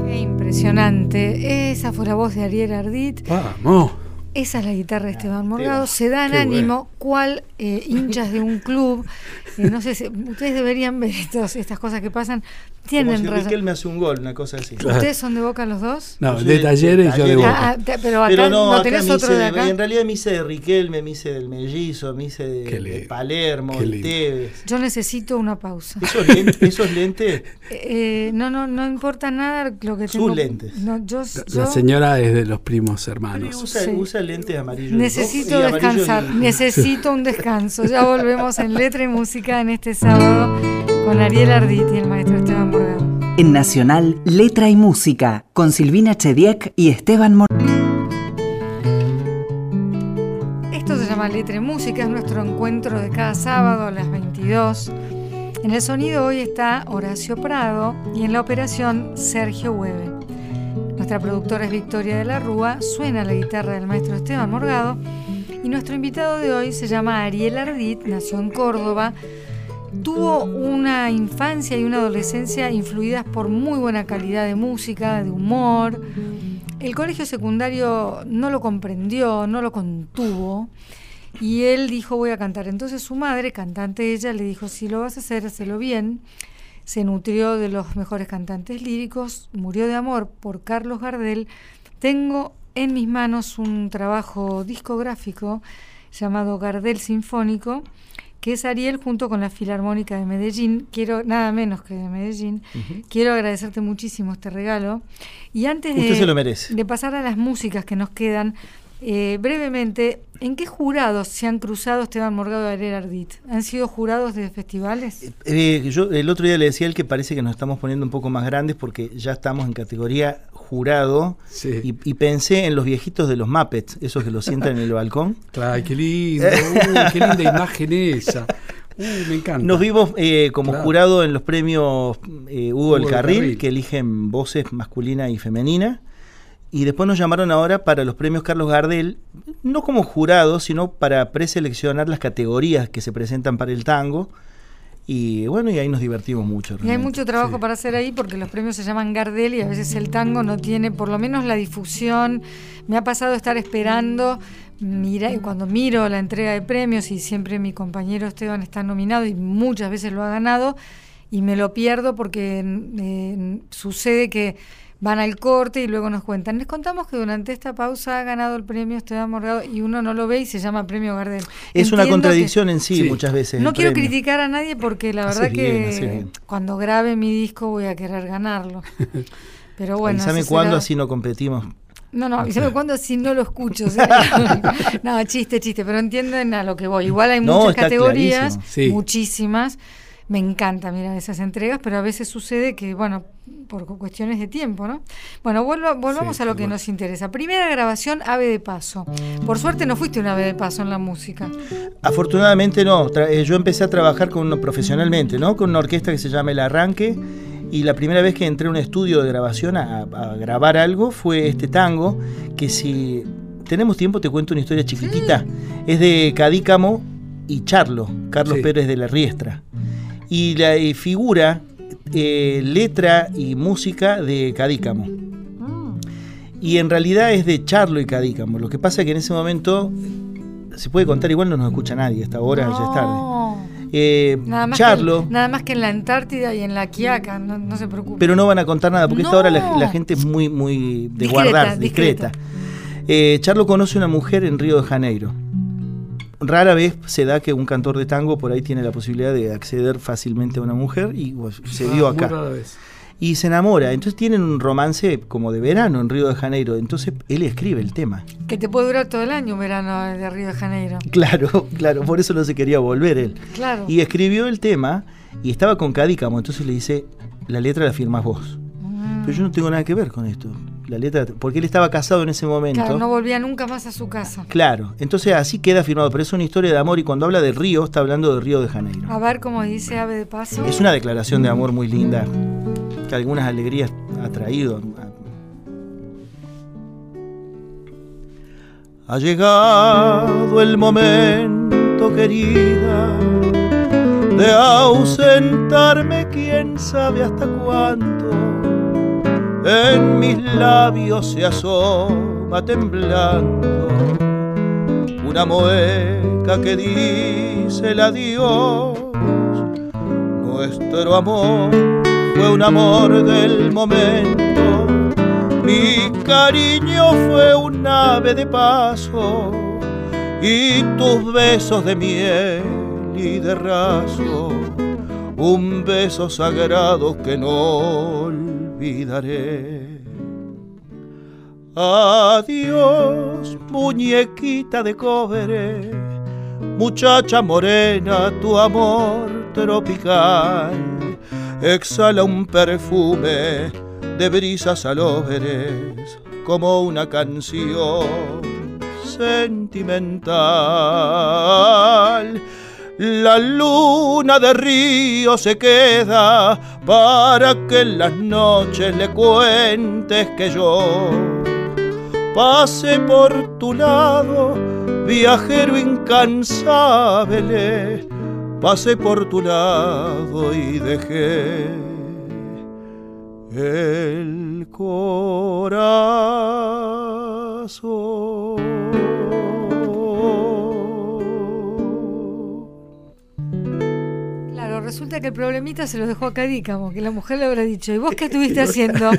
Speaker 1: Qué impresionante. Esa fue la voz de Ariel Ardit.
Speaker 2: Vamos.
Speaker 1: Esa es la guitarra de Esteban Morgado. Se dan
Speaker 2: Qué
Speaker 1: ánimo, cual eh, hinchas de un club. *laughs* Eh, no sé si ustedes deberían ver estos- estas cosas que pasan.
Speaker 3: Como
Speaker 1: Tienen
Speaker 3: si
Speaker 1: razón.
Speaker 3: Riquelme hace un gol, una cosa así.
Speaker 1: ¿Ustedes son de Boca los dos?
Speaker 2: No, de
Speaker 3: de-
Speaker 2: talleres y yo de boca.
Speaker 1: Ah, ah, te- pero acá
Speaker 3: Pero no,
Speaker 1: no,
Speaker 3: acá
Speaker 1: tenés
Speaker 3: me
Speaker 1: otro de acá.
Speaker 3: En realidad me hice de Riquelme, me hice del Mellizo, me hice de. Palermo, de. Tevez.
Speaker 1: Yo necesito una pausa.
Speaker 3: Esos lentes, *laughs* esos lentes
Speaker 1: Eh, no, no, no importa nada lo que
Speaker 3: Sus
Speaker 1: tengo.
Speaker 3: lentes.
Speaker 1: No, yo,
Speaker 2: La
Speaker 1: yo
Speaker 2: señora es de los primos hermanos.
Speaker 3: usa,
Speaker 1: Sí.
Speaker 3: usa lentes amarillos.
Speaker 1: necesito
Speaker 3: y
Speaker 1: descansar.
Speaker 3: y-
Speaker 1: Necesito un descanso. Ya volvemos en Letra y Música en este sábado con Ariel Ardit y el maestro Esteban.
Speaker 4: En Nacional, Letra y Música, con Silvina Chediek y Esteban Mor.
Speaker 1: Esto se llama Letra y Música, es nuestro encuentro de cada sábado a las 22. En el sonido hoy está Horacio Prado y en la operación Sergio Hueve. Nuestra productora es Victoria de la Rúa, suena la guitarra del maestro Esteban Morgado y nuestro invitado de hoy se llama Ariel Ardit, nació en Córdoba, tuvo una infancia y una adolescencia influidas por muy buena calidad de música, de humor. El colegio secundario no lo comprendió, no lo contuvo. Y él dijo, voy a cantar. Entonces su madre, cantante ella, le dijo, si lo vas a hacer, hacelo bien. Se nutrió de los mejores cantantes líricos, murió de amor por Carlos Gardel. Tengo en mis manos un trabajo discográfico llamado Gardel Sinfónico, que es Ariel junto con la Filarmónica de Medellín. Quiero, nada menos que de Medellín. Quiero agradecerte muchísimo este regalo. Y antes de,
Speaker 3: Usted se lo merece.
Speaker 1: de pasar a las músicas que nos quedan, eh, brevemente, ¿en qué jurados se han cruzado Esteban Morgado y Ariel Ardit? ¿Han sido jurados de festivales?
Speaker 3: Eh, yo el otro día le decía a él que parece que nos estamos poniendo un poco más grandes porque ya estamos en categoría jurado
Speaker 2: Sí.
Speaker 3: y, y pensé en los viejitos de los Muppets, esos que lo sientan en el balcón. *laughs*
Speaker 2: Claro, qué lindo. Uy, qué linda imagen esa. *laughs* Uy, me encanta.
Speaker 3: Nos vimos eh, como
Speaker 2: Claro.
Speaker 3: jurado en los premios eh, Hugo, el
Speaker 2: Hugo el
Speaker 3: Carril,
Speaker 2: Carril.
Speaker 3: que eligen voces masculina y femenina. Y después nos llamaron ahora para los premios Carlos Gardel, no como jurado, sino para preseleccionar las categorías que se presentan para el tango. Y bueno, y ahí nos divertimos mucho.
Speaker 1: Y hay mucho trabajo para hacer ahí porque los premios se llaman Gardel y a veces el tango no tiene por lo menos la difusión. Me ha pasado estar esperando, mira, y cuando miro la entrega de premios y siempre mi compañero Esteban está nominado y muchas veces lo ha ganado y me lo pierdo porque eh, sucede que van al corte y luego nos cuentan. Les contamos que durante esta pausa ha ganado el premio Esteban Morgado y uno no lo ve y se llama Premio Gardel.
Speaker 3: Es una
Speaker 1: que-
Speaker 3: contradicción en sí,
Speaker 2: Sí.
Speaker 3: muchas veces.
Speaker 1: no quiero
Speaker 3: premio.
Speaker 1: criticar a nadie porque la verdad
Speaker 3: bien,
Speaker 1: que cuando grabe mi disco voy a querer ganarlo. *laughs* Pero bueno,
Speaker 3: Avísame cuándo,
Speaker 1: será-
Speaker 3: así no competimos.
Speaker 1: No, no, avísame *laughs* cuándo si no lo escucho. ¿sí? *laughs* no, chiste, chiste, pero entienden a lo que voy. Igual hay
Speaker 3: No,
Speaker 1: muchas categorías,
Speaker 3: clarísimo.
Speaker 2: Sí.
Speaker 1: Me encanta mirar esas entregas, pero a veces sucede que, bueno, por cu- cuestiones de tiempo, ¿no? Bueno, vuelva- volvamos
Speaker 2: Sí,
Speaker 1: a lo que nos interesa. Primera grabación, ave de paso. Por suerte no fuiste un ave de paso en la música.
Speaker 3: Afortunadamente no. Tra- eh, yo empecé a trabajar con uno profesionalmente, ¿no? Con una orquesta que se llama El Arranque. Y la primera vez que entré a un estudio de grabación a, a grabar algo fue este tango, que si tenemos tiempo te cuento una historia chiquitita. Es de Cadícamo y Charlo, Carlos
Speaker 2: Sí.
Speaker 3: Pérez de la Riestra. Y la eh, figura, eh, letra y música de Cadícamo. Y en realidad es de Charlo y Cadícamo. Lo que pasa es que en ese momento, se puede contar, igual no nos escucha nadie, hasta ahora ya es tarde.
Speaker 1: No.
Speaker 3: Eh,
Speaker 1: Nada más,
Speaker 3: Charlo,
Speaker 1: que, nada más que en la Antártida y en la Quiaca, no, no se preocupe.
Speaker 3: pero no van a contar nada, porque esta hora la,
Speaker 1: No.
Speaker 3: la gente es muy, muy de
Speaker 1: Discreta,
Speaker 3: guardar,
Speaker 1: discreta.
Speaker 3: discreta. Eh, Charlo conoce una mujer en Río de Janeiro. Rara vez se da que un cantor de tango por ahí tiene la posibilidad de acceder fácilmente a una mujer y pues, se dio
Speaker 2: Ah, muy
Speaker 3: acá.
Speaker 2: rara vez.
Speaker 3: Y se enamora. Entonces tienen un romance como de verano en Río de Janeiro. Entonces él escribe el tema.
Speaker 1: Que te puede durar todo el año un verano de Río de Janeiro.
Speaker 3: Claro, *laughs* claro, por eso no se quería volver él.
Speaker 1: Claro.
Speaker 3: Y escribió el tema y estaba con Cadícamo, entonces le dice, la letra la firmas vos.
Speaker 1: Mm.
Speaker 3: Pero yo no tengo nada que ver con esto.
Speaker 7: La letra, porque él estaba casado en ese momento.
Speaker 1: Claro, no volvía nunca más a su casa.
Speaker 7: Claro, entonces así queda firmado, pero es una historia de amor y cuando habla de Río está hablando de Río de Janeiro.
Speaker 1: A ver cómo dice Ave de Paso.
Speaker 7: Es una declaración de amor muy linda, que algunas alegrías ha traído.
Speaker 3: Ha llegado el momento, querida, de ausentarme quién sabe hasta cuánto. En mis labios se asoma temblando una mueca que dice el adiós. Nuestro amor fue un amor del momento, mi cariño fue un ave de paso y tus besos de miel y de raso, un beso sagrado que no olvidaré. Adiós, muñequita de cobre, muchacha morena, tu amor tropical exhala un perfume de brisas alóveres como una canción sentimental. La luna de río se queda para que en las noches le cuentes que yo pasé por tu lado, viajero incansable, pasé por tu lado y dejé el corazón.
Speaker 1: Resulta que el problemita se lo dejó a Cadícamo, que la mujer le habrá dicho, ¿y vos qué *laughs* estuviste haciendo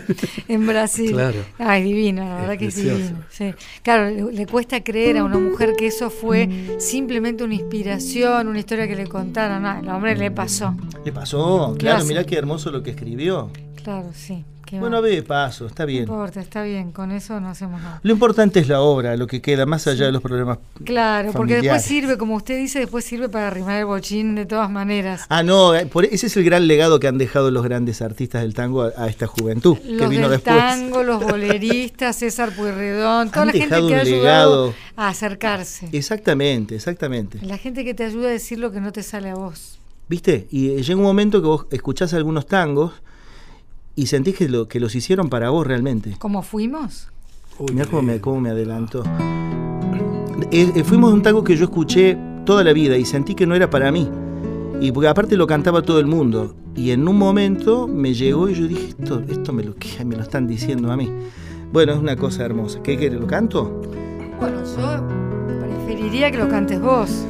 Speaker 1: en *laughs* Brasil?
Speaker 2: Claro.
Speaker 1: Ay, divino, la verdad
Speaker 2: Es
Speaker 1: que es divino. sí. Claro, le, le cuesta creer a una mujer que eso fue simplemente una inspiración, una historia que le contaron. No, el hombre le pasó.
Speaker 7: ¿Le pasó?
Speaker 1: ¿Qué
Speaker 7: Claro, mirá qué hermoso lo que escribió.
Speaker 1: Claro, sí.
Speaker 7: Bueno,
Speaker 1: va.
Speaker 7: ve de paso, está
Speaker 1: No
Speaker 7: bien.
Speaker 1: importa, está bien, con eso no hacemos nada.
Speaker 7: Lo importante es la obra, lo que queda, más allá de los problemas.
Speaker 1: Claro, porque después sirve, como usted dice, después sirve para arrimar el bochín de todas maneras.
Speaker 7: Ah, no, eh, por- ese es el gran legado que han dejado los grandes artistas del tango a, a esta juventud que vino
Speaker 1: del
Speaker 7: después.
Speaker 1: tango, los boleristas, César Pueyrredón, toda
Speaker 7: Han
Speaker 1: la gente que ha ayudado a acercarse.
Speaker 7: Exactamente, exactamente.
Speaker 1: La gente que te ayuda a decir lo que no te sale a vos.
Speaker 7: ¿Viste? Y llega un momento que vos escuchás algunos tangos y sentís que, lo, que los hicieron para vos realmente.
Speaker 1: ¿Cómo fuimos?
Speaker 2: Uy,
Speaker 7: Mirá cómo me, cómo me adelantó. Eh, eh, fuimos un tango que yo escuché toda la vida y sentí que no era para mí. Y porque aparte lo cantaba todo el mundo. Y en un momento me llegó y yo dije, esto, esto me, lo, me lo están diciendo a mí. Bueno, es una cosa hermosa. ¿Qué querés? ¿Lo canto?
Speaker 1: Bueno, yo preferiría que lo cantes vos.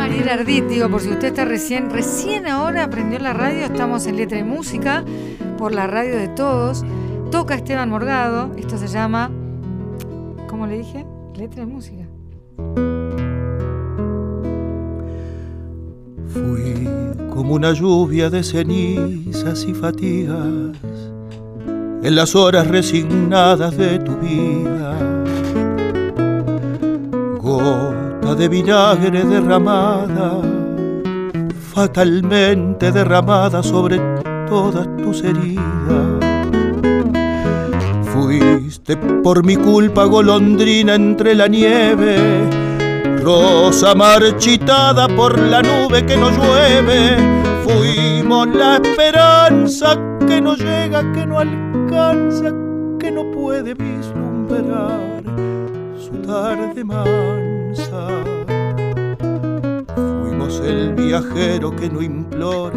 Speaker 1: Ariel Ardit, digo, por si usted está recién, recién ahora aprendió la radio, estamos en Letra y Música, por la radio de todos. Toca Esteban Morgado, esto se llama, ¿cómo le dije? Letra y Música.
Speaker 3: Fui como una lluvia de cenizas y fatigas en las horas resignadas de tu vida. De vinagre derramada, fatalmente derramada sobre todas tus heridas. Fuiste por mi culpa golondrina entre la nieve, rosa marchitada por la nube que no llueve. Fuimos la esperanza que no llega, que no alcanza, que no puede vislumbrar su tarde Fuimos el viajero que no implora,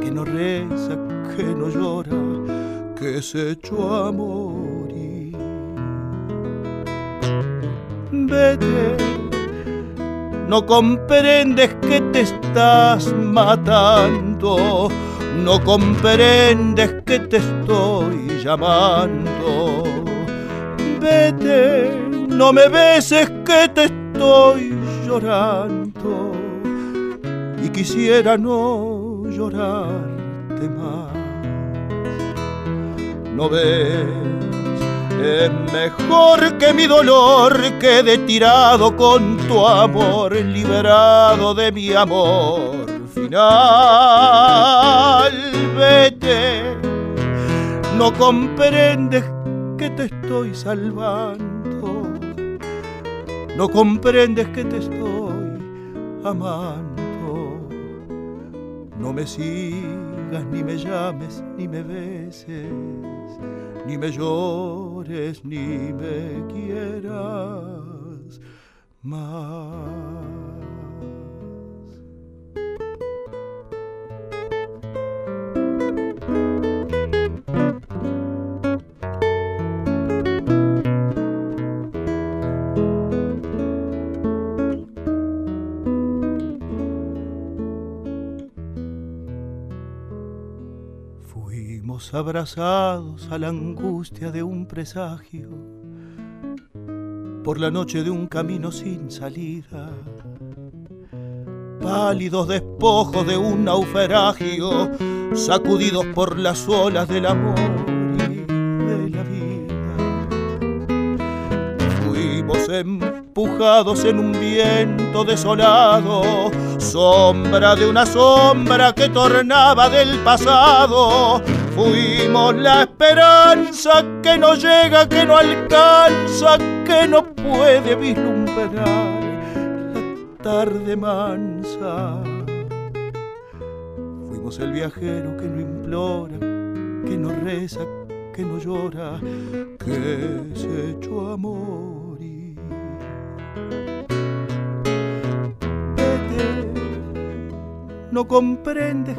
Speaker 3: que no reza, que no llora, que se echó a morir. Vete, no comprendes que te estás matando, no comprendes que te estoy llamando. Vete, no me beses que te estoy llorando y quisiera no llorarte más. No ves, es mejor que mi dolor quede tirado con tu amor, liberado de mi amor final. Vete, no comprendes que te estoy salvando, no comprendes que te estoy amando. No me sigas, ni me llames, ni me beses, ni me llores, ni me quieras más. Abrazados a la angustia de un presagio, por la noche de un camino sin salida, pálidos despojos de un naufragio, sacudidos por las olas del amor y de la vida. Fuimos empujados en un viento desolado, sombra de una sombra que tornaba del pasado Fuimos la esperanza que no llega, que no alcanza, que no puede vislumbrar la tarde mansa. Fuimos el viajero que no implora, que no reza, que no llora, que se echó a morir. Vete, no comprendes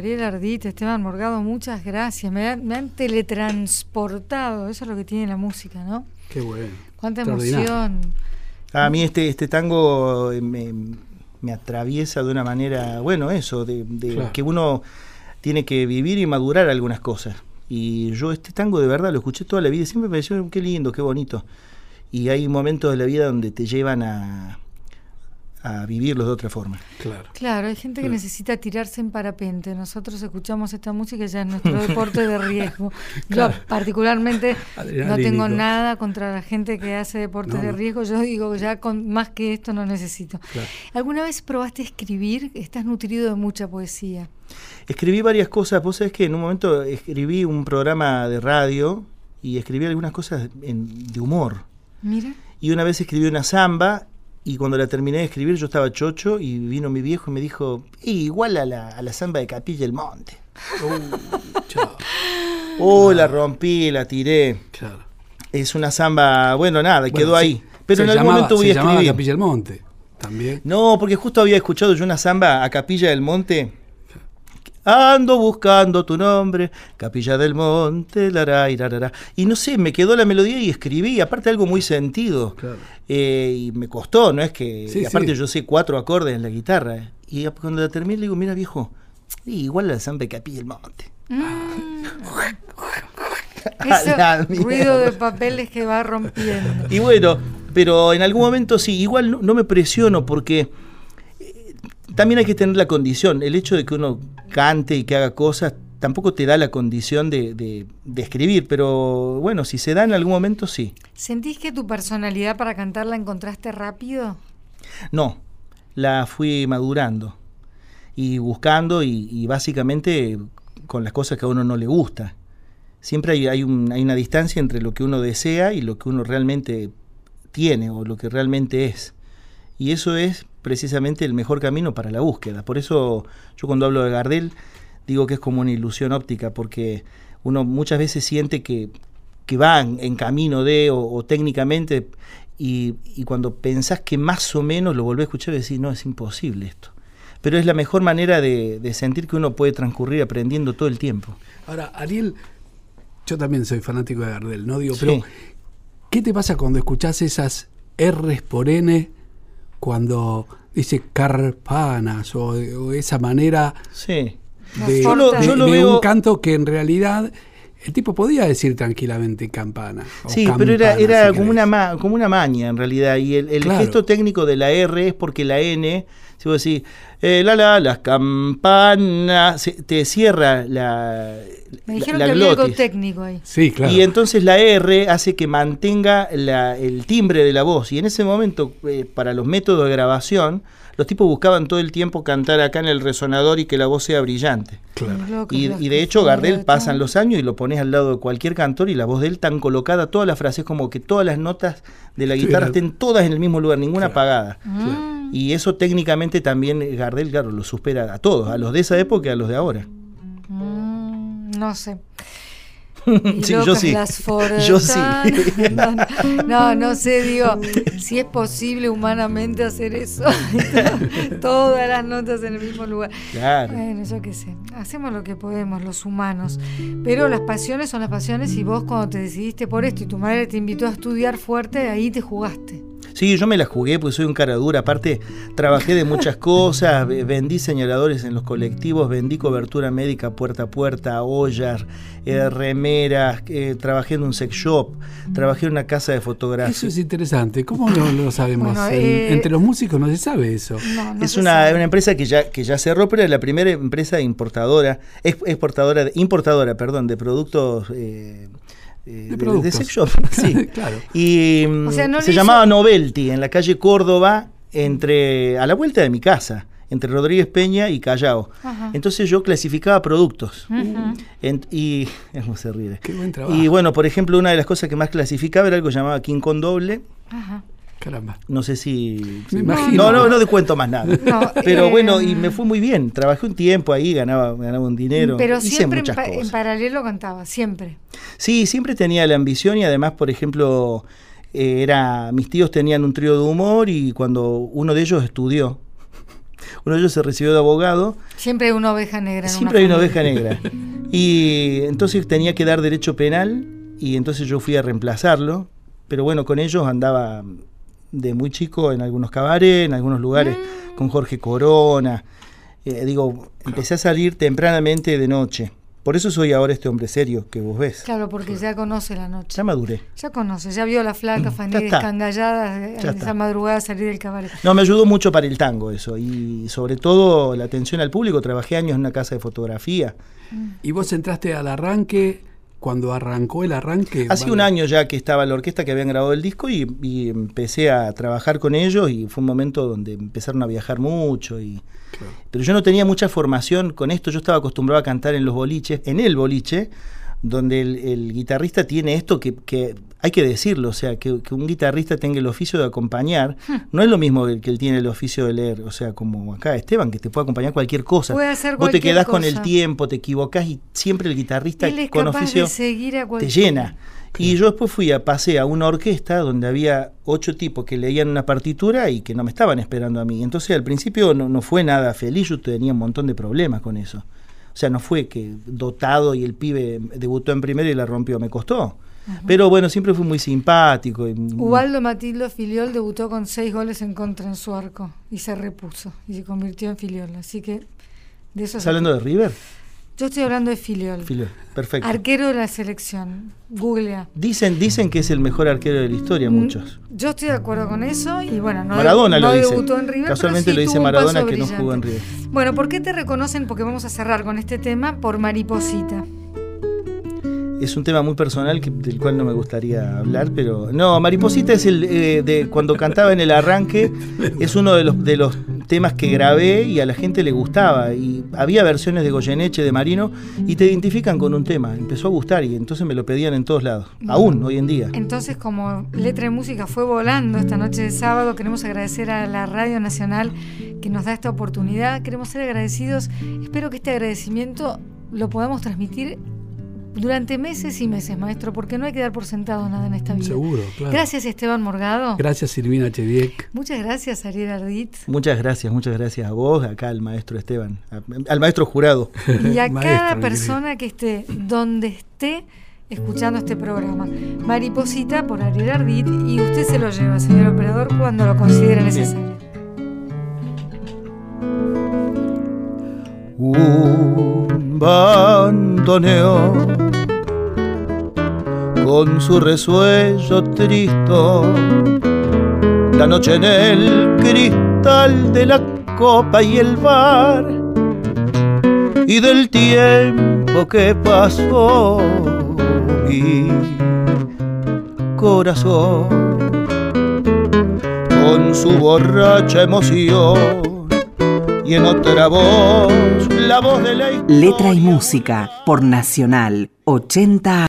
Speaker 1: lindo, Ariel Ardite, Esteban Morgado, muchas gracias. Me, han teletransportado, eso es lo que tiene la música, ¿no?
Speaker 8: Qué bueno.
Speaker 1: Cuánta emoción.
Speaker 2: A mí este, este tango eh, me, atraviesa de una manera, bueno, eso, de, que uno tiene que vivir y madurar algunas cosas. Y yo este tango de verdad lo escuché toda la vida y siempre me pareció qué lindo, qué bonito. Y hay momentos de la vida donde te llevan a, a vivirlos de otra forma.
Speaker 1: Claro. Claro, hay gente que necesita tirarse en parapente. Nosotros escuchamos esta música ya es nuestro deporte de riesgo. *laughs* Yo particularmente no tengo nada contra la gente que hace deportes de riesgo. Yo digo ya con más que esto no necesito. ¿Alguna vez probaste escribir? Estás nutrido de mucha poesía.
Speaker 2: Escribí varias cosas. Vos sabés que en un momento escribí un programa de radio y escribí algunas cosas de humor.
Speaker 1: Mira.
Speaker 2: Y una vez escribí una samba y cuando la terminé de escribir yo estaba chocho y vino mi viejo y me dijo, igual a la, a la samba de Capilla del Monte. Uh, la rompí, la tiré. Claro. Es una samba, bueno, nada, quedó ahí. Pero en algún momento voy a escribir.
Speaker 8: Capilla del Monte, también.
Speaker 2: No, porque justo había escuchado yo una samba a Capilla del Monte Ando buscando tu nombre, Capilla del Monte, la irarara. Y no sé, me quedó la melodía y escribí, aparte algo muy sentido. Eh, y me costó, no es que. aparte yo sé cuatro acordes en la guitarra. Eh. Y cuando la terminé le digo, mira viejo, igual la samba de Capilla del Monte. Mm. *laughs*
Speaker 1: ruido de papeles que va rompiendo.
Speaker 2: Y bueno, pero en algún momento sí, igual no me presiono porque también hay que tener la condición. El hecho de que uno cante y que haga cosas tampoco te da la condición de, escribir, pero bueno, si se da en algún momento, sí.
Speaker 1: ¿Sentís que tu personalidad para cantar la encontraste rápido?
Speaker 2: No, la fui madurando y buscando y, básicamente con las cosas que a uno no le gusta. Siempre hay, hay, hay una distancia entre lo que uno desea y lo que uno realmente tiene o lo que realmente es.
Speaker 3: Y eso es precisamente el mejor camino para la búsqueda. Por eso yo cuando hablo de Gardel digo que es como una ilusión óptica, porque uno muchas veces siente que, que va en, camino de o, técnicamente y, cuando pensás que más o menos lo volvés a escuchar y decís, no, es imposible esto. Pero es la mejor manera de, sentir que uno puede transcurrir aprendiendo todo el tiempo.
Speaker 2: Ahora, Ariel, yo también soy fanático de Gardel, ¿no? Digo, pero ¿qué te pasa cuando escuchás esas R's por N cuando dice carpanas o, esa manera
Speaker 3: sí.
Speaker 2: de, yo lo, un canto que en realidad el tipo podía decir tranquilamente campana.
Speaker 3: Sí, pero era, era como, una como una maña en realidad. Y el, gesto técnico de la R es porque la N, si vos decís, eh, la la, las campanas, te cierra la.
Speaker 1: Me dijeron que había algo técnico ahí.
Speaker 2: Sí, claro.
Speaker 3: Y entonces la R hace que mantenga el timbre de la voz. Y en ese momento, eh, para los métodos de grabación, los tipos buscaban todo el tiempo cantar acá en el resonador y que la voz sea brillante. Y, de hecho Gardel pasan los años y lo pones al lado de cualquier cantor y la voz de él tan colocada, todas las frases como que todas las notas de la guitarra estén todas en el mismo lugar, ninguna apagada. Y eso técnicamente también Gardel, claro, lo supera a todos, a los de esa época y a los de ahora.
Speaker 1: Mm, no sé. *laughs*
Speaker 3: sí, yo sí.
Speaker 1: yo sí. *laughs* No, no, sé, digo, si es posible humanamente hacer eso. *laughs* Todas las notas en el mismo lugar.
Speaker 3: Claro.
Speaker 1: Bueno, yo qué sé. Hacemos lo que podemos, los humanos. Pero las pasiones son las pasiones y vos cuando te decidiste por esto y tu madre te invitó a estudiar fuerte, ahí te jugaste.
Speaker 3: Sí, yo me la jugué porque soy un cara dura. Aparte, trabajé de muchas cosas, vendí señaladores en los colectivos, vendí cobertura médica puerta a puerta, ollas, eh, remeras, eh, trabajé en un sex shop, trabajé en una casa de fotografía.
Speaker 2: Eso es interesante. ¿Cómo no lo sabemos? Eh, entre los músicos no se sabe eso.
Speaker 3: es una, empresa que ya, que ya cerró, pero es la primera empresa importadora, exportadora, importadora, perdón, de productos
Speaker 2: eh, de,
Speaker 3: sex shop. *laughs* sí. claro. Y mm, se llamaba Novelty, en la calle Córdoba, entre a la vuelta de mi casa entre Rodríguez Peña y Callao. Entonces yo clasificaba productos. y *laughs* es se ríe.
Speaker 2: Qué buen trabajo.
Speaker 3: Y bueno, por ejemplo, una de las cosas que más clasificaba era algo que llamaba King Con Doble. Ajá.
Speaker 2: Caramba.
Speaker 3: No sé si. Me imagino. No, no, no te cuento más nada. *laughs* pero eh, bueno, y me fue muy bien. Trabajé un tiempo ahí, ganaba, ganaba un dinero.
Speaker 1: Pero siempre en, paralelo cantaba, siempre.
Speaker 3: Sí, siempre tenía la ambición y además, por ejemplo, eh, era mis tíos tenían un trío de humor y cuando uno de ellos estudió, *laughs* uno de ellos se recibió de abogado.
Speaker 1: Siempre hay una oveja negra.
Speaker 3: siempre hay una oveja negra. Y entonces tenía que dar derecho penal y entonces yo fui a reemplazarlo. Pero bueno, con ellos andaba de muy chico en algunos cabarets, en algunos lugares, mm. con Jorge Corona. Eh, digo, empecé a salir tempranamente de noche. Por eso soy ahora este hombre serio que vos ves.
Speaker 1: Claro, porque ya conoce la noche.
Speaker 3: Ya maduré.
Speaker 1: Ya conoce, ya vio la flaca, fanera escangallada en esa madrugada salir del cabaret.
Speaker 3: No, me ayudó mucho para el tango eso. Y sobre todo la atención al público. Trabajé años en una casa de fotografía.
Speaker 2: ¿Y vos entraste al arranque cuando arrancó el arranque.
Speaker 3: Hace un año ya que estaba la orquesta que habían grabado el disco y, empecé a trabajar con ellos y fue un momento donde empezaron a viajar mucho. Y, Pero yo no tenía mucha formación con esto, yo estaba acostumbrado a cantar en los boliches, en el boliche, donde el, guitarrista tiene esto que, que, hay que decirlo, o sea, que, un guitarrista tenga el oficio de acompañar, hmm. no es lo mismo que, que, él tiene el oficio de leer, o sea, como acá Esteban, que te puede acompañar cualquier cosa.
Speaker 1: Puede hacer
Speaker 3: Vos te quedás con el tiempo, te equivocás y siempre el guitarrista con oficio te llena. Y yo después fui a pasé a una orquesta donde había ocho tipos que leían una partitura y que no me estaban esperando a mí. Entonces al principio no, no fue nada feliz, yo tenía un montón de problemas con eso. O sea, no fue que dotado y el pibe debutó en primero y la rompió, me costó. Pero bueno, siempre fue muy simpático.
Speaker 1: Ubaldo Matildo Filiol debutó con seis goles en contra en su arco y se repuso y se convirtió en Filiol. Así que de eso.
Speaker 3: ¿Estás hablando de River?
Speaker 1: Yo estoy hablando de Filiol.
Speaker 3: Filiol, perfecto.
Speaker 1: Arquero de la selección. Googlea.
Speaker 3: Dicen, dicen que es el mejor arquero de la historia, mm, muchos.
Speaker 1: Yo estoy de acuerdo con eso y bueno, no,
Speaker 3: Maradona lo dice.
Speaker 1: debutó en River.
Speaker 3: Casualmente lo dice Maradona que no jugó en River.
Speaker 1: Bueno, ¿por qué te reconocen? Porque vamos a cerrar con este tema por Mariposita.
Speaker 3: Es un tema muy personal que, del cual no me gustaría hablar, pero no, Mariposita es el eh, de cuando cantaba en el arranque, es uno de los, de los temas que grabé y a la gente le gustaba. Y había versiones de Goyeneche, de Marino, y te identifican con un tema. Empezó a gustar y entonces me lo pedían en todos lados, aún hoy en día.
Speaker 1: Entonces, como letra y música fue volando esta noche de sábado, queremos agradecer a la Radio Nacional que nos da esta oportunidad. Queremos ser agradecidos. Espero que este agradecimiento lo podamos transmitir durante meses y meses, maestro, porque no hay que dar por sentado nada en esta vida.
Speaker 2: Seguro, claro.
Speaker 1: Gracias, Esteban Morgado.
Speaker 2: Gracias, Silvina Chediek.
Speaker 1: Muchas gracias, Ariel Ardit.
Speaker 3: Muchas gracias, muchas gracias a vos, acá al maestro Esteban, al maestro jurado.
Speaker 1: Y a *laughs* cada persona que esté donde esté escuchando este programa. Mariposita por Ariel Ardit y usted se lo lleva, señor operador, cuando lo considere necesario.
Speaker 6: Un bandoneo con su resuello tristo, la noche en el cristal de la copa y el bar, y del tiempo que pasó mi corazón con su borracha emoción y en otra voz, la voz de la
Speaker 4: Letra y música por Nacional 80